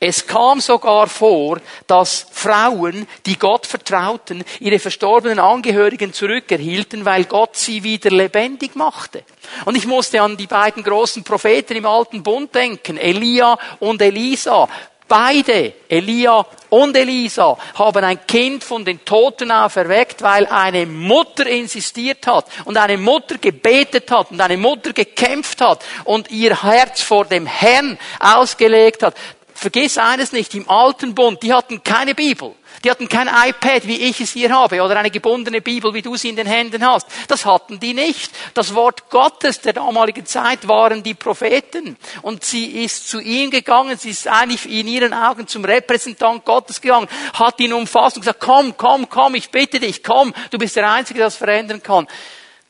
Es kam sogar vor, dass Frauen, die Gott vertrauten, ihre verstorbenen Angehörigen zurückerhielten, weil Gott sie wieder lebendig machte. Und ich musste an die beiden großen Propheten im Alten Bund denken, Elia und Elisa. Beide, Elia und Elisa, haben ein Kind von den Toten auferweckt, weil eine Mutter insistiert hat und eine Mutter gebetet hat und eine Mutter gekämpft hat und ihr Herz vor dem Herrn ausgelegt hat. Vergiss eines nicht, im alten Bund, die hatten keine Bibel. Die hatten kein iPad, wie ich es hier habe, oder eine gebundene Bibel, wie du sie in den Händen hast. Das hatten die nicht. Das Wort Gottes der damaligen Zeit waren die Propheten. Und sie ist zu ihm gegangen, sie ist eigentlich in ihren Augen zum Repräsentant Gottes gegangen, hat ihn umfasst und gesagt, komm, komm, komm, ich bitte dich, komm, du bist der Einzige, der das verändern kann.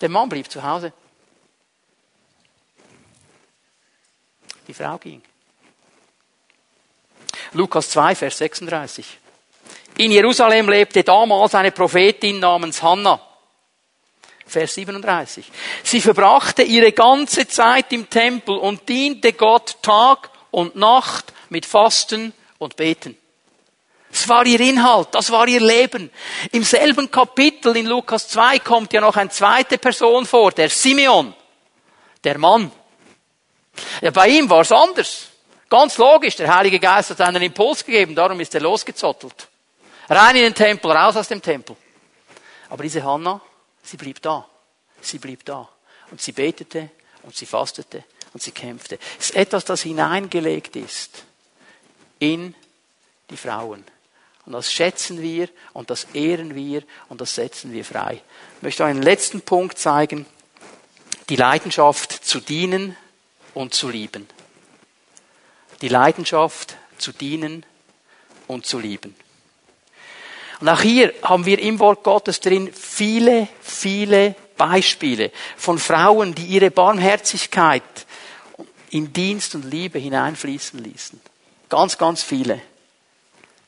Der Mann blieb zu Hause. Die Frau ging. Lukas 2, Vers 36. In Jerusalem lebte damals eine Prophetin namens Hannah. Vers 37. Sie verbrachte ihre ganze Zeit im Tempel und diente Gott Tag und Nacht mit Fasten und Beten. Das war ihr Inhalt, das war ihr Leben. Im selben Kapitel in Lukas 2 kommt ja noch eine zweite Person vor, der Simeon, der Mann. Ja, bei ihm war es anders. Ganz logisch, der Heilige Geist hat einen Impuls gegeben, darum ist er losgezottelt. Rein in den Tempel, raus aus dem Tempel. Aber diese Hanna, sie blieb da. Sie blieb da. Und sie betete und sie fastete und sie kämpfte. Es ist etwas, das hineingelegt ist in die Frauen. Und das schätzen wir und das ehren wir und das setzen wir frei. Ich möchte einen letzten Punkt zeigen. Die Leidenschaft zu dienen und zu lieben. Die Leidenschaft zu dienen und zu lieben. Und auch hier haben wir im Wort Gottes drin viele, viele Beispiele von Frauen, die ihre Barmherzigkeit in Dienst und Liebe hineinfließen ließen. Ganz, ganz viele.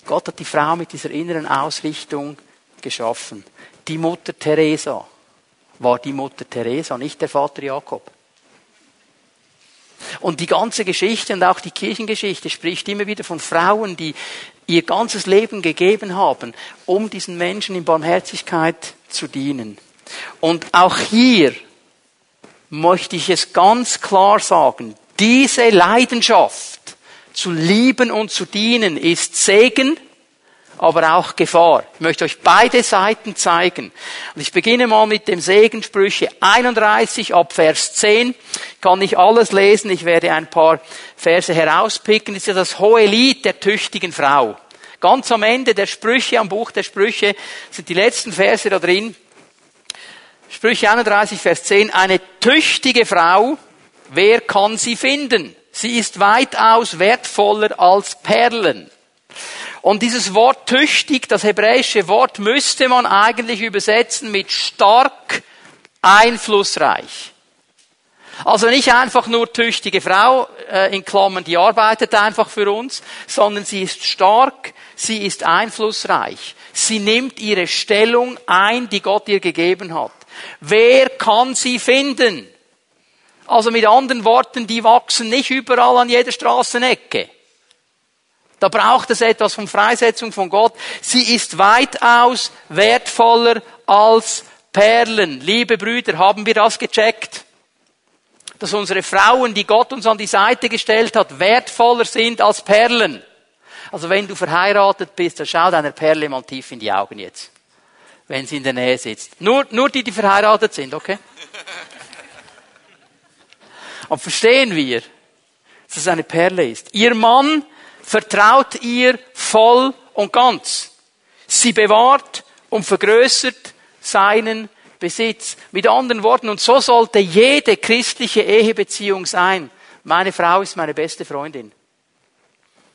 Gott hat die Frau mit dieser inneren Ausrichtung geschaffen. Die Mutter Teresa war die Mutter Teresa, nicht der Vater Jakob. Und die ganze Geschichte und auch die Kirchengeschichte spricht immer wieder von Frauen, die ihr ganzes Leben gegeben haben, um diesen Menschen in Barmherzigkeit zu dienen. Und auch hier möchte ich es ganz klar sagen, diese Leidenschaft zu lieben und zu dienen ist Segen aber auch Gefahr. Ich möchte euch beide Seiten zeigen. Und ich beginne mal mit dem Segen Sprüche 31 ab Vers 10. Ich kann nicht alles lesen, ich werde ein paar Verse herauspicken. Das ist ja das hohe Lied der tüchtigen Frau. Ganz am Ende der Sprüche, am Buch der Sprüche, sind die letzten Verse da drin. Sprüche 31, Vers 10. Eine tüchtige Frau, wer kann sie finden? Sie ist weitaus wertvoller als Perlen. Und dieses Wort tüchtig, das hebräische Wort, müsste man eigentlich übersetzen mit stark, einflussreich. Also nicht einfach nur tüchtige Frau, äh, in Klammern, die arbeitet einfach für uns, sondern sie ist stark, sie ist einflussreich. Sie nimmt ihre Stellung ein, die Gott ihr gegeben hat. Wer kann sie finden? Also mit anderen Worten, die wachsen nicht überall an jeder Straßenecke. Da braucht es etwas von Freisetzung von Gott. Sie ist weitaus wertvoller als Perlen. Liebe Brüder, haben wir das gecheckt? Dass unsere Frauen, die Gott uns an die Seite gestellt hat, wertvoller sind als Perlen. Also wenn du verheiratet bist, dann schau deiner Perle mal tief in die Augen jetzt. Wenn sie in der Nähe sitzt. Nur, nur die, die verheiratet sind, okay? Und verstehen wir, dass es eine Perle ist. Ihr Mann vertraut ihr voll und ganz. Sie bewahrt und vergrößert seinen Besitz. Mit anderen Worten, und so sollte jede christliche Ehebeziehung sein. Meine Frau ist meine beste Freundin.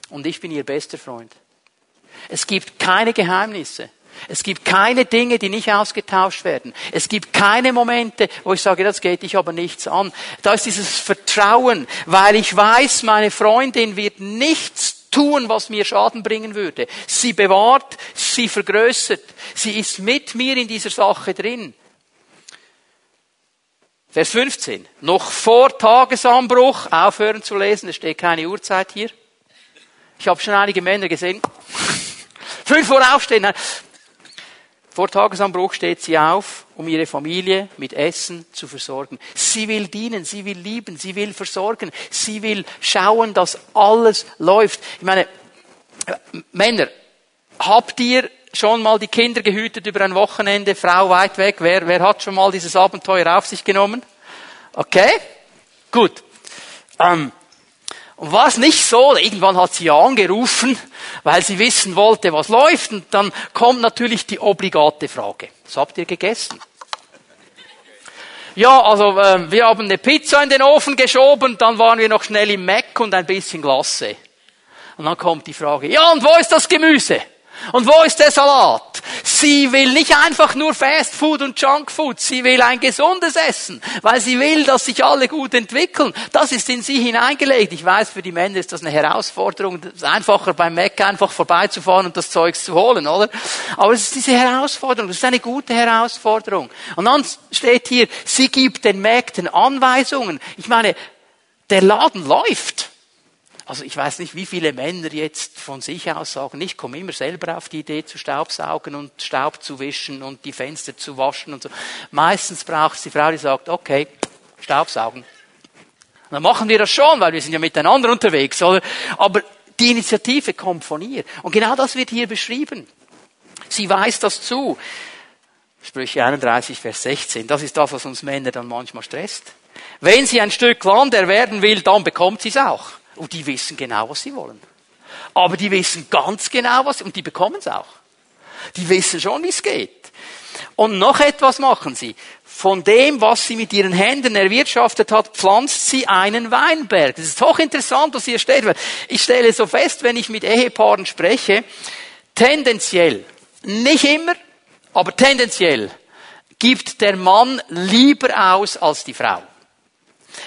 Und ich bin ihr bester Freund. Es gibt keine Geheimnisse. Es gibt keine Dinge, die nicht ausgetauscht werden. Es gibt keine Momente, wo ich sage, das geht dich aber nichts an. Da ist dieses Vertrauen, weil ich weiß, meine Freundin wird nichts tun, was mir Schaden bringen würde. Sie bewahrt, sie vergrößert. Sie ist mit mir in dieser Sache drin. Vers 15. Noch vor Tagesanbruch aufhören zu lesen. Es steht keine Uhrzeit hier. Ich habe schon einige Männer gesehen. Fünf Uhr aufstehen. Vor Tagesanbruch steht sie auf, um ihre Familie mit Essen zu versorgen. Sie will dienen, sie will lieben, sie will versorgen, sie will schauen, dass alles läuft. Ich meine, Männer, habt ihr schon mal die Kinder gehütet über ein Wochenende, Frau weit weg? Wer, wer hat schon mal dieses Abenteuer auf sich genommen? Okay? Gut. Ähm, Und war es nicht so, irgendwann hat sie angerufen, weil sie wissen wollte, was läuft, und dann kommt natürlich die obligate Frage. Was habt ihr gegessen? Ja, also äh, wir haben eine Pizza in den Ofen geschoben, dann waren wir noch schnell im Mac und ein bisschen Glasse. Und dann kommt die Frage, ja, und wo ist das Gemüse? Und wo ist der Salat? Sie will nicht einfach nur Fast Food und Junk Food. Sie will ein gesundes Essen, weil sie will, dass sich alle gut entwickeln. Das ist in sie hineingelegt. Ich weiß, für die Männer ist das eine Herausforderung. Es ist einfacher beim Mac einfach vorbeizufahren und das Zeugs zu holen, oder? Aber es ist diese Herausforderung. Das ist eine gute Herausforderung. Und dann steht hier, sie gibt den Mägden Anweisungen. Ich meine, der Laden läuft. Also ich weiß nicht, wie viele Männer jetzt von sich aus sagen, ich komme immer selber auf die Idee zu staubsaugen und Staub zu wischen und die Fenster zu waschen und so. Meistens braucht es die Frau, die sagt, okay, Staubsaugen. Und dann machen wir das schon, weil wir sind ja miteinander unterwegs, oder? Aber die Initiative kommt von ihr. Und genau das wird hier beschrieben. Sie weist das zu. Sprüche 31, Vers 16. Das ist das, was uns Männer dann manchmal stresst. Wenn sie ein Stück Land erwerben will, dann bekommt sie es auch. Und die wissen genau, was sie wollen. Aber die wissen ganz genau, was, und die bekommen es auch. Die wissen schon, wie es geht. Und noch etwas machen sie. Von dem, was sie mit ihren Händen erwirtschaftet hat, pflanzt sie einen Weinberg. Das ist hochinteressant, was hier steht. Ich stelle so fest, wenn ich mit Ehepaaren spreche, tendenziell, nicht immer, aber tendenziell, gibt der Mann lieber aus als die Frau.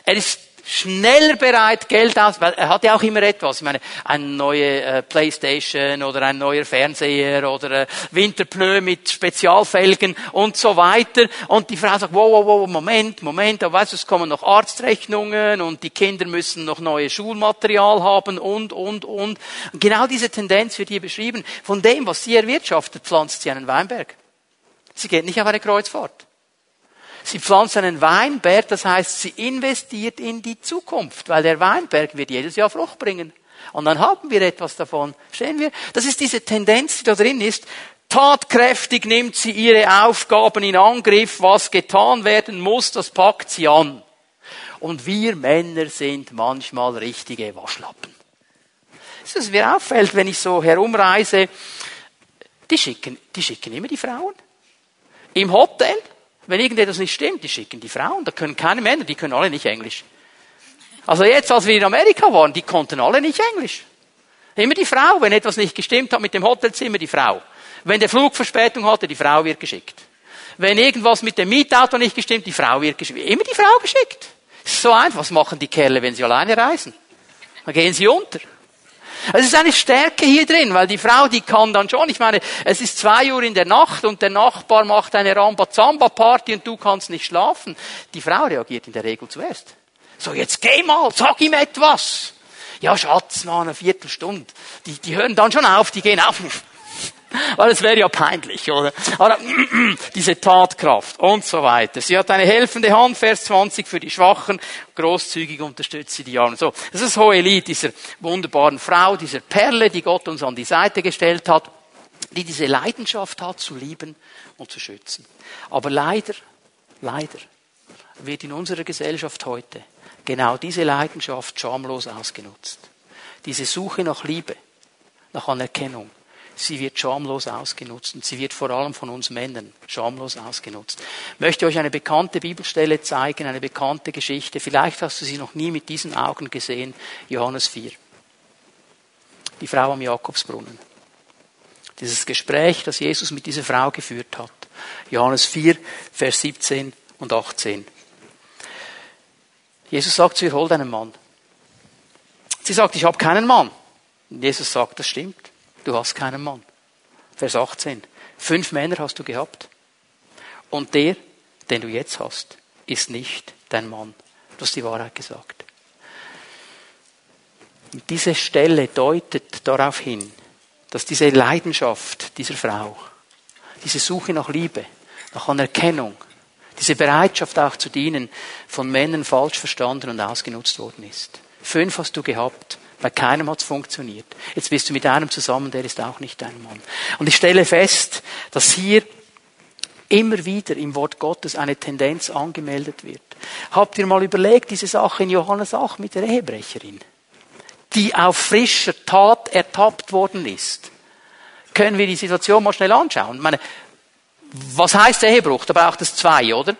Er ist schneller bereit, Geld aus, weil er hat ja auch immer etwas. Ich meine, eine neue äh, Playstation oder ein neuer Fernseher oder äh, Winterpneu mit Spezialfelgen und so weiter. Und die Frau sagt, wow, wow, wow, Moment, Moment, aber weißt du, es kommen noch Arztrechnungen und die Kinder müssen noch neue Schulmaterial haben und, und, und. und genau diese Tendenz wird hier beschrieben. Von dem, was sie erwirtschaftet, pflanzt sie einen Weinberg. Sie geht nicht auf eine Kreuzfahrt. Sie pflanzt einen Weinberg, das heißt, sie investiert in die Zukunft, weil der Weinberg wird jedes Jahr Frucht bringen. Und dann haben wir etwas davon. Stehen wir? Das ist diese Tendenz, die da drin ist. Tatkräftig nimmt sie ihre Aufgaben in Angriff. Was getan werden muss, das packt sie an. Und wir Männer sind manchmal richtige Waschlappen. Das ist, mir auffällt, wenn ich so herumreise, die schicken, die schicken immer die Frauen. Im Hotel wenn irgendetwas nicht stimmt, die schicken die Frauen. Da können keine Männer, die können alle nicht Englisch. Also jetzt, als wir in Amerika waren, die konnten alle nicht Englisch. Immer die Frau, wenn etwas nicht gestimmt hat mit dem Hotelzimmer, die Frau. Wenn der Flug Verspätung hatte, die Frau wird geschickt. Wenn irgendwas mit dem Mietauto nicht gestimmt, die Frau wird geschickt. Immer die Frau geschickt. So einfach. Was machen die Kerle, wenn sie alleine reisen? Dann gehen sie unter. Es ist eine Stärke hier drin, weil die Frau, die kann dann schon, ich meine, es ist zwei Uhr in der Nacht und der Nachbar macht eine Rambazamba-Party und du kannst nicht schlafen. Die Frau reagiert in der Regel zuerst. So, jetzt geh mal, sag ihm etwas. Ja, Schatz, mal eine Viertelstunde. Die, die hören dann schon auf, die gehen auf. Weil es wäre ja peinlich, oder? Aber diese Tatkraft und so weiter. Sie hat eine helfende Hand, Vers 20 für die Schwachen, großzügig unterstützt sie die Armen. So, das ist das hohe Lied dieser wunderbaren Frau, dieser Perle, die Gott uns an die Seite gestellt hat, die diese Leidenschaft hat, zu lieben und zu schützen. Aber leider, leider wird in unserer Gesellschaft heute genau diese Leidenschaft schamlos ausgenutzt. Diese Suche nach Liebe, nach Anerkennung, sie wird schamlos ausgenutzt und sie wird vor allem von uns Männern schamlos ausgenutzt. Ich möchte euch eine bekannte Bibelstelle zeigen, eine bekannte Geschichte. Vielleicht hast du sie noch nie mit diesen Augen gesehen. Johannes 4. Die Frau am Jakobsbrunnen. Dieses Gespräch, das Jesus mit dieser Frau geführt hat. Johannes 4, Vers 17 und 18. Jesus sagt zu ihr, hol deinen Mann. Sie sagt, ich habe keinen Mann. Jesus sagt, das stimmt du hast keinen Mann. Vers 18. Fünf Männer hast du gehabt. Und der, den du jetzt hast, ist nicht dein Mann. Du hast die Wahrheit gesagt. Und diese Stelle deutet darauf hin, dass diese Leidenschaft dieser Frau, diese Suche nach Liebe, nach Anerkennung, diese Bereitschaft auch zu dienen, von Männern falsch verstanden und ausgenutzt worden ist. Fünf hast du gehabt. Bei keinem hat es funktioniert. Jetzt bist du mit einem zusammen, der ist auch nicht dein Mann. Und ich stelle fest, dass hier immer wieder im Wort Gottes eine Tendenz angemeldet wird. Habt ihr mal überlegt, diese Sache in Johannes 8 mit der Ehebrecherin? die auf frischer Tat ertappt worden ist. Können wir die Situation mal schnell anschauen? Ich meine, was heißt Ehebruch? Da braucht es zwei, oder?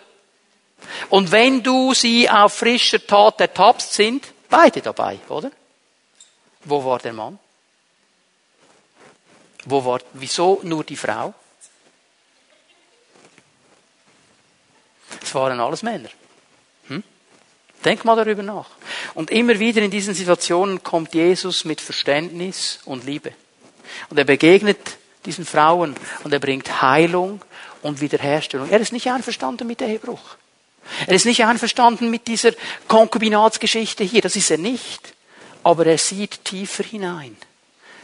Und wenn du sie auf frischer Tat ertappst, sind beide dabei, oder? Wo war der Mann? Wo war, wieso nur die Frau? Es waren alles Männer. Hm? Denk mal darüber nach. Und immer wieder in diesen Situationen kommt Jesus mit Verständnis und Liebe. Und er begegnet diesen Frauen und er bringt Heilung und Wiederherstellung. Er ist nicht einverstanden mit Ehebruch. Er ist nicht einverstanden mit dieser Konkubinatsgeschichte hier. Das ist er nicht. Aber er sieht tiefer hinein.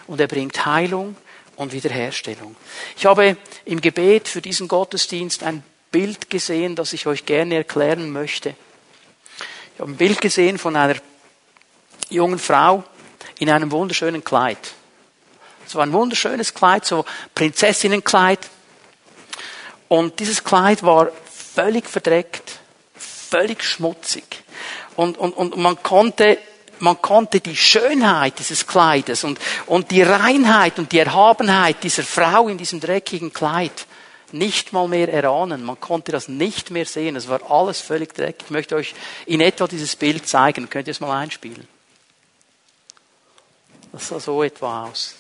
Und er bringt Heilung und Wiederherstellung. Ich habe im Gebet für diesen Gottesdienst ein Bild gesehen, das ich euch gerne erklären möchte. Ich habe ein Bild gesehen von einer jungen Frau in einem wunderschönen Kleid. Es war ein wunderschönes Kleid, so Prinzessinnenkleid. Und dieses Kleid war völlig verdreckt, völlig schmutzig. Und, und, und man konnte man konnte die Schönheit dieses Kleides und, und die Reinheit und die Erhabenheit dieser Frau in diesem dreckigen Kleid nicht mal mehr erahnen. Man konnte das nicht mehr sehen. Es war alles völlig dreckig. Ich möchte euch in etwa dieses Bild zeigen. Könnt ihr es mal einspielen? Das sah so etwa aus.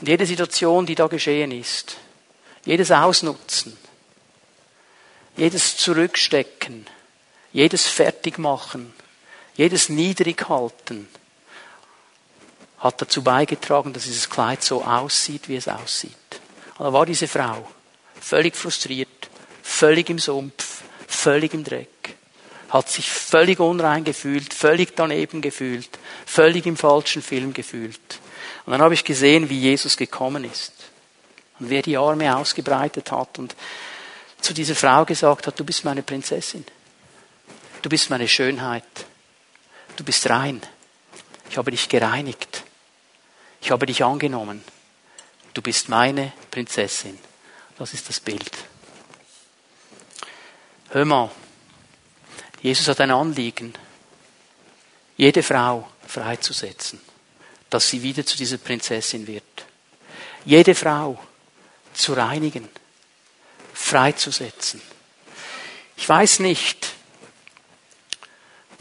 Und jede Situation, die da geschehen ist, jedes Ausnutzen, jedes Zurückstecken, jedes Fertigmachen, jedes Niedrighalten hat dazu beigetragen, dass dieses Kleid so aussieht, wie es aussieht. Da war diese Frau völlig frustriert, völlig im Sumpf, völlig im Dreck, hat sich völlig unrein gefühlt, völlig daneben gefühlt, völlig im falschen Film gefühlt. Und dann habe ich gesehen, wie Jesus gekommen ist und wer die Arme ausgebreitet hat und zu dieser Frau gesagt hat, du bist meine Prinzessin, du bist meine Schönheit, du bist rein, ich habe dich gereinigt, ich habe dich angenommen, du bist meine Prinzessin. Das ist das Bild. Hör mal, Jesus hat ein Anliegen, jede Frau freizusetzen, dass sie wieder zu dieser Prinzessin wird. Jede Frau zu reinigen, freizusetzen. Ich weiß nicht,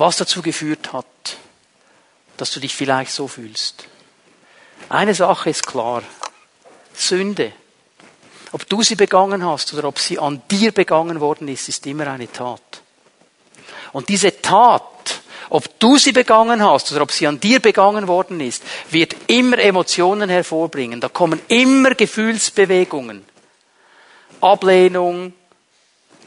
was dazu geführt hat, dass du dich vielleicht so fühlst. Eine Sache ist klar. Sünde, ob du sie begangen hast oder ob sie an dir begangen worden ist, ist immer eine Tat. Und diese Tat, ob du sie begangen hast oder ob sie an dir begangen worden ist, wird immer Emotionen hervorbringen. Da kommen immer Gefühlsbewegungen. Ablehnung,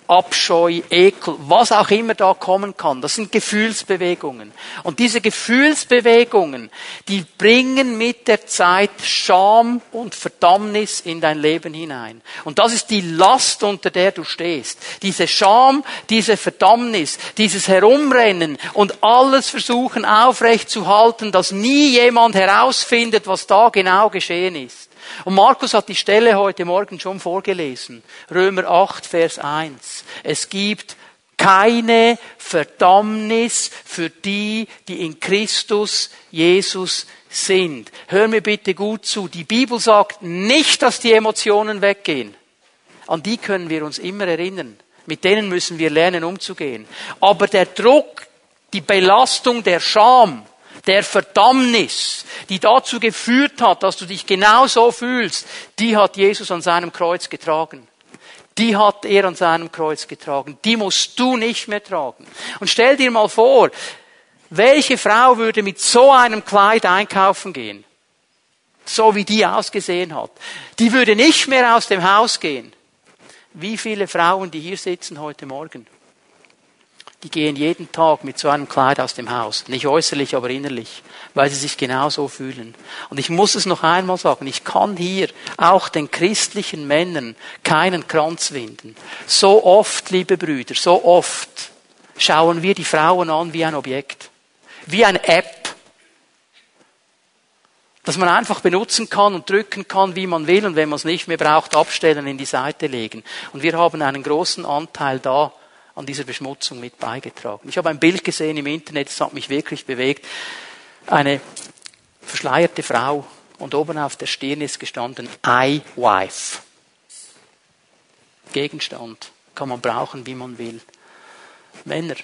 Abscheu, Ekel, was auch immer da kommen kann. Das sind Gefühlsbewegungen. Und diese Gefühlsbewegungen, die bringen mit der Zeit Scham und Verdammnis in dein Leben hinein. Und das ist die Last, unter der du stehst. Diese Scham, diese Verdammnis, dieses Herumrennen und alles versuchen aufrecht zu halten, dass nie jemand herausfindet, was da genau geschehen ist. Und Markus hat die Stelle heute Morgen schon vorgelesen. Römer 8, Vers 1. Es gibt keine Verdammnis für die, die in Christus Jesus sind. Hör mir bitte gut zu. Die Bibel sagt nicht, dass die Emotionen weggehen. An die können wir uns immer erinnern. Mit denen müssen wir lernen umzugehen. Aber der Druck, die Belastung der Scham, der Verdammnis, die dazu geführt hat, dass du dich genau so fühlst, die hat Jesus an seinem Kreuz getragen. Die hat er an seinem Kreuz getragen. Die musst du nicht mehr tragen. Und stell dir mal vor, welche Frau würde mit so einem Kleid einkaufen gehen? So wie die ausgesehen hat. Die würde nicht mehr aus dem Haus gehen. Wie viele Frauen, die hier sitzen heute Morgen, die gehen jeden Tag mit so einem Kleid aus dem Haus. Nicht äußerlich, aber innerlich, weil sie sich genau so fühlen. Und ich muss es noch einmal sagen, ich kann hier auch den christlichen Männern keinen Kranz winden. So oft, liebe Brüder, so oft schauen wir die Frauen an wie ein Objekt. Wie eine App. Dass man einfach benutzen kann und drücken kann, wie man will und wenn man es nicht mehr braucht, abstellen, in die Seite legen. Und wir haben einen großen Anteil da, an dieser Beschmutzung mit beigetragen. Ich habe ein Bild gesehen im Internet, das hat mich wirklich bewegt. eine verschleierte Frau und oben auf der Stirn ist gestanden I Wife. Gegenstand kann man brauchen, wie man will. Männer,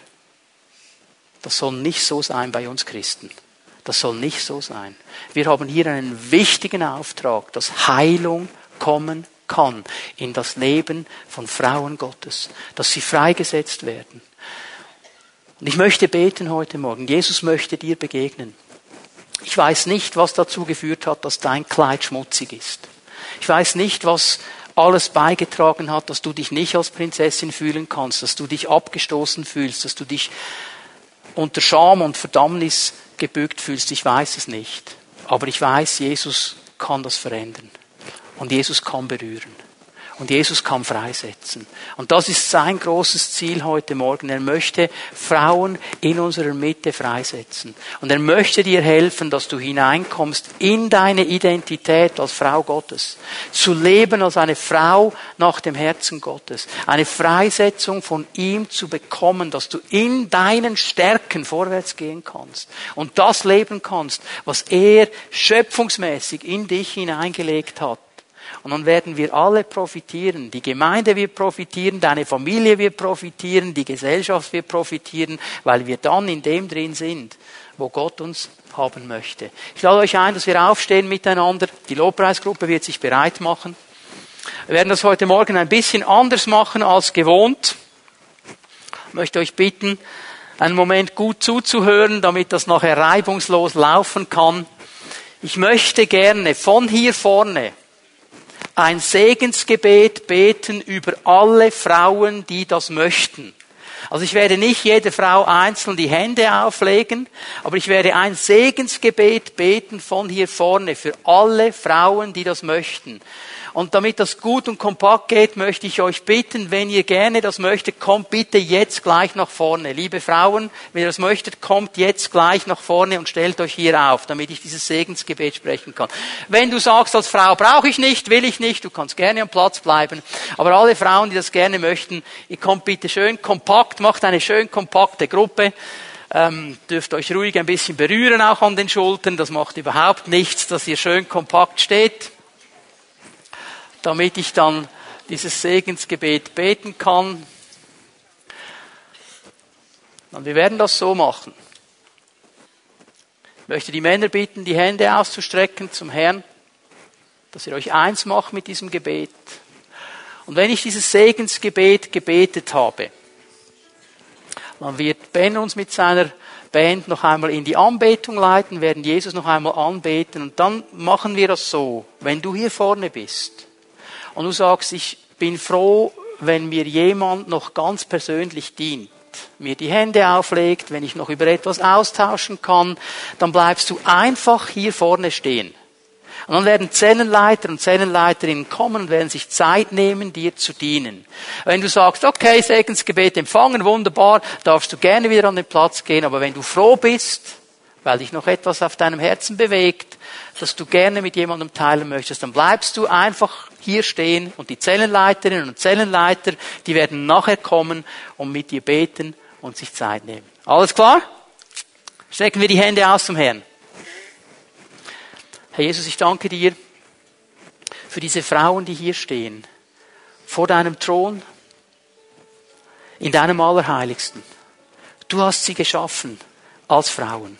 das soll nicht so sein bei uns Christen. Das soll nicht so sein. Wir haben hier einen wichtigen Auftrag, dass Heilung kommen kann in das Leben von Frauen Gottes, dass sie freigesetzt werden. Und ich möchte beten heute Morgen. Jesus möchte dir begegnen. Ich weiß nicht, was dazu geführt hat, dass dein Kleid schmutzig ist. Ich weiß nicht, was alles beigetragen hat, dass du dich nicht als Prinzessin fühlen kannst, dass du dich abgestoßen fühlst, dass du dich unter Scham und Verdammnis gebückt fühlst. Ich weiß es nicht. Aber ich weiß, Jesus kann das verändern. Und Jesus kann berühren. Und Jesus kann freisetzen. Und das ist sein großes Ziel heute Morgen. Er möchte Frauen in unserer Mitte freisetzen. Und er möchte dir helfen, dass du hineinkommst in deine Identität als Frau Gottes. Zu leben als eine Frau nach dem Herzen Gottes. Eine Freisetzung von ihm zu bekommen, dass du in deinen Stärken vorwärts gehen kannst. Und das leben kannst, was er schöpfungsmäßig in dich hineingelegt hat. Und dann werden wir alle profitieren. Die Gemeinde wird profitieren, deine Familie wird profitieren, die Gesellschaft wird profitieren, weil wir dann in dem drin sind, wo Gott uns haben möchte. Ich lade euch ein, dass wir aufstehen miteinander. Die Lobpreisgruppe wird sich bereit machen. Wir werden das heute Morgen ein bisschen anders machen als gewohnt. Ich möchte euch bitten, einen Moment gut zuzuhören, damit das nachher reibungslos laufen kann. Ich möchte gerne von hier vorne ein Segensgebet beten über alle Frauen, die das möchten. Also ich werde nicht jede Frau einzeln die Hände auflegen, aber ich werde ein Segensgebet beten von hier vorne für alle Frauen, die das möchten. Und damit das gut und kompakt geht, möchte ich euch bitten, wenn ihr gerne das möchtet, kommt bitte jetzt gleich nach vorne. Liebe Frauen, wenn ihr das möchtet, kommt jetzt gleich nach vorne und stellt euch hier auf, damit ich dieses Segensgebet sprechen kann. Wenn du sagst, als Frau brauche ich nicht, will ich nicht, du kannst gerne am Platz bleiben. Aber alle Frauen, die das gerne möchten, ihr kommt bitte schön kompakt, macht eine schön kompakte Gruppe. Ähm, dürft euch ruhig ein bisschen berühren, auch an den Schultern. Das macht überhaupt nichts, dass ihr schön kompakt steht damit ich dann dieses Segensgebet beten kann. Und wir werden das so machen. Ich möchte die Männer bitten, die Hände auszustrecken zum Herrn, dass ihr euch eins macht mit diesem Gebet. Und wenn ich dieses Segensgebet gebetet habe, dann wird Ben uns mit seiner Band noch einmal in die Anbetung leiten, werden Jesus noch einmal anbeten und dann machen wir das so. Wenn du hier vorne bist, und du sagst, ich bin froh, wenn mir jemand noch ganz persönlich dient, mir die Hände auflegt, wenn ich noch über etwas austauschen kann, dann bleibst du einfach hier vorne stehen. Und dann werden Zellenleiter und Zellenleiterinnen kommen und werden sich Zeit nehmen, dir zu dienen. Wenn du sagst, okay, Segensgebet empfangen, wunderbar, darfst du gerne wieder an den Platz gehen, aber wenn du froh bist, weil dich noch etwas auf deinem Herzen bewegt, dass du gerne mit jemandem teilen möchtest, dann bleibst du einfach hier stehen und die Zellenleiterinnen und Zellenleiter, die werden nachher kommen und mit dir beten und sich Zeit nehmen. Alles klar? Strecken wir die Hände aus zum Herrn. Herr Jesus, ich danke dir für diese Frauen, die hier stehen, vor deinem Thron, in deinem Allerheiligsten. Du hast sie geschaffen als Frauen.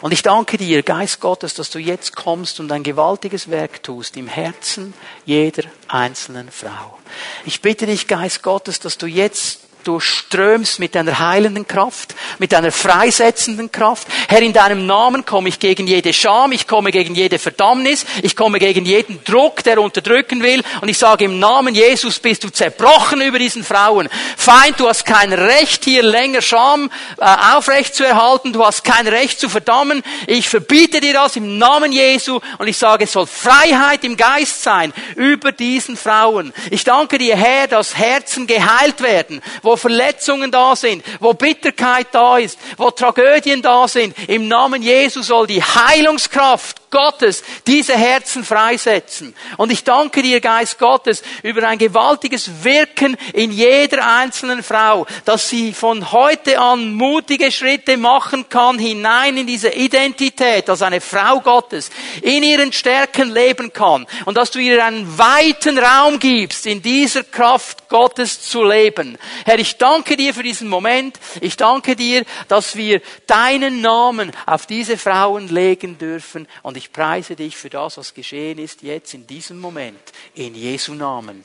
Und ich danke dir, Geist Gottes, dass du jetzt kommst und ein gewaltiges Werk tust im Herzen jeder einzelnen Frau. Ich bitte dich, Geist Gottes, dass du jetzt durchströmst mit deiner heilenden Kraft, mit deiner freisetzenden Kraft. Herr, in deinem Namen komme ich gegen jede Scham, ich komme gegen jede Verdammnis, ich komme gegen jeden Druck, der unterdrücken will. Und ich sage im Namen Jesus bist du zerbrochen über diesen Frauen. Feind, du hast kein Recht hier länger Scham äh, aufrecht zu erhalten, du hast kein Recht zu verdammen. Ich verbiete dir das im Namen Jesu und ich sage, es soll Freiheit im Geist sein über diesen Frauen. Ich danke dir, Herr, dass Herzen geheilt werden, wo Verletzungen da sind, wo Bitterkeit da ist, wo Tragödien da sind. Im Namen Jesu soll die Heilungskraft Gottes diese Herzen freisetzen. Und ich danke dir, Geist Gottes, über ein gewaltiges Wirken in jeder einzelnen Frau, dass sie von heute an mutige Schritte machen kann hinein in diese Identität als eine Frau Gottes, in ihren Stärken leben kann und dass du ihr einen weiten Raum gibst, in dieser Kraft Gottes zu leben. Herr, ich danke dir für diesen Moment. Ich danke dir, dass wir deinen Namen auf diese Frauen legen dürfen und ich preise dich für das, was geschehen ist jetzt in diesem Moment. In Jesu Namen.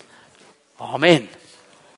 Amen.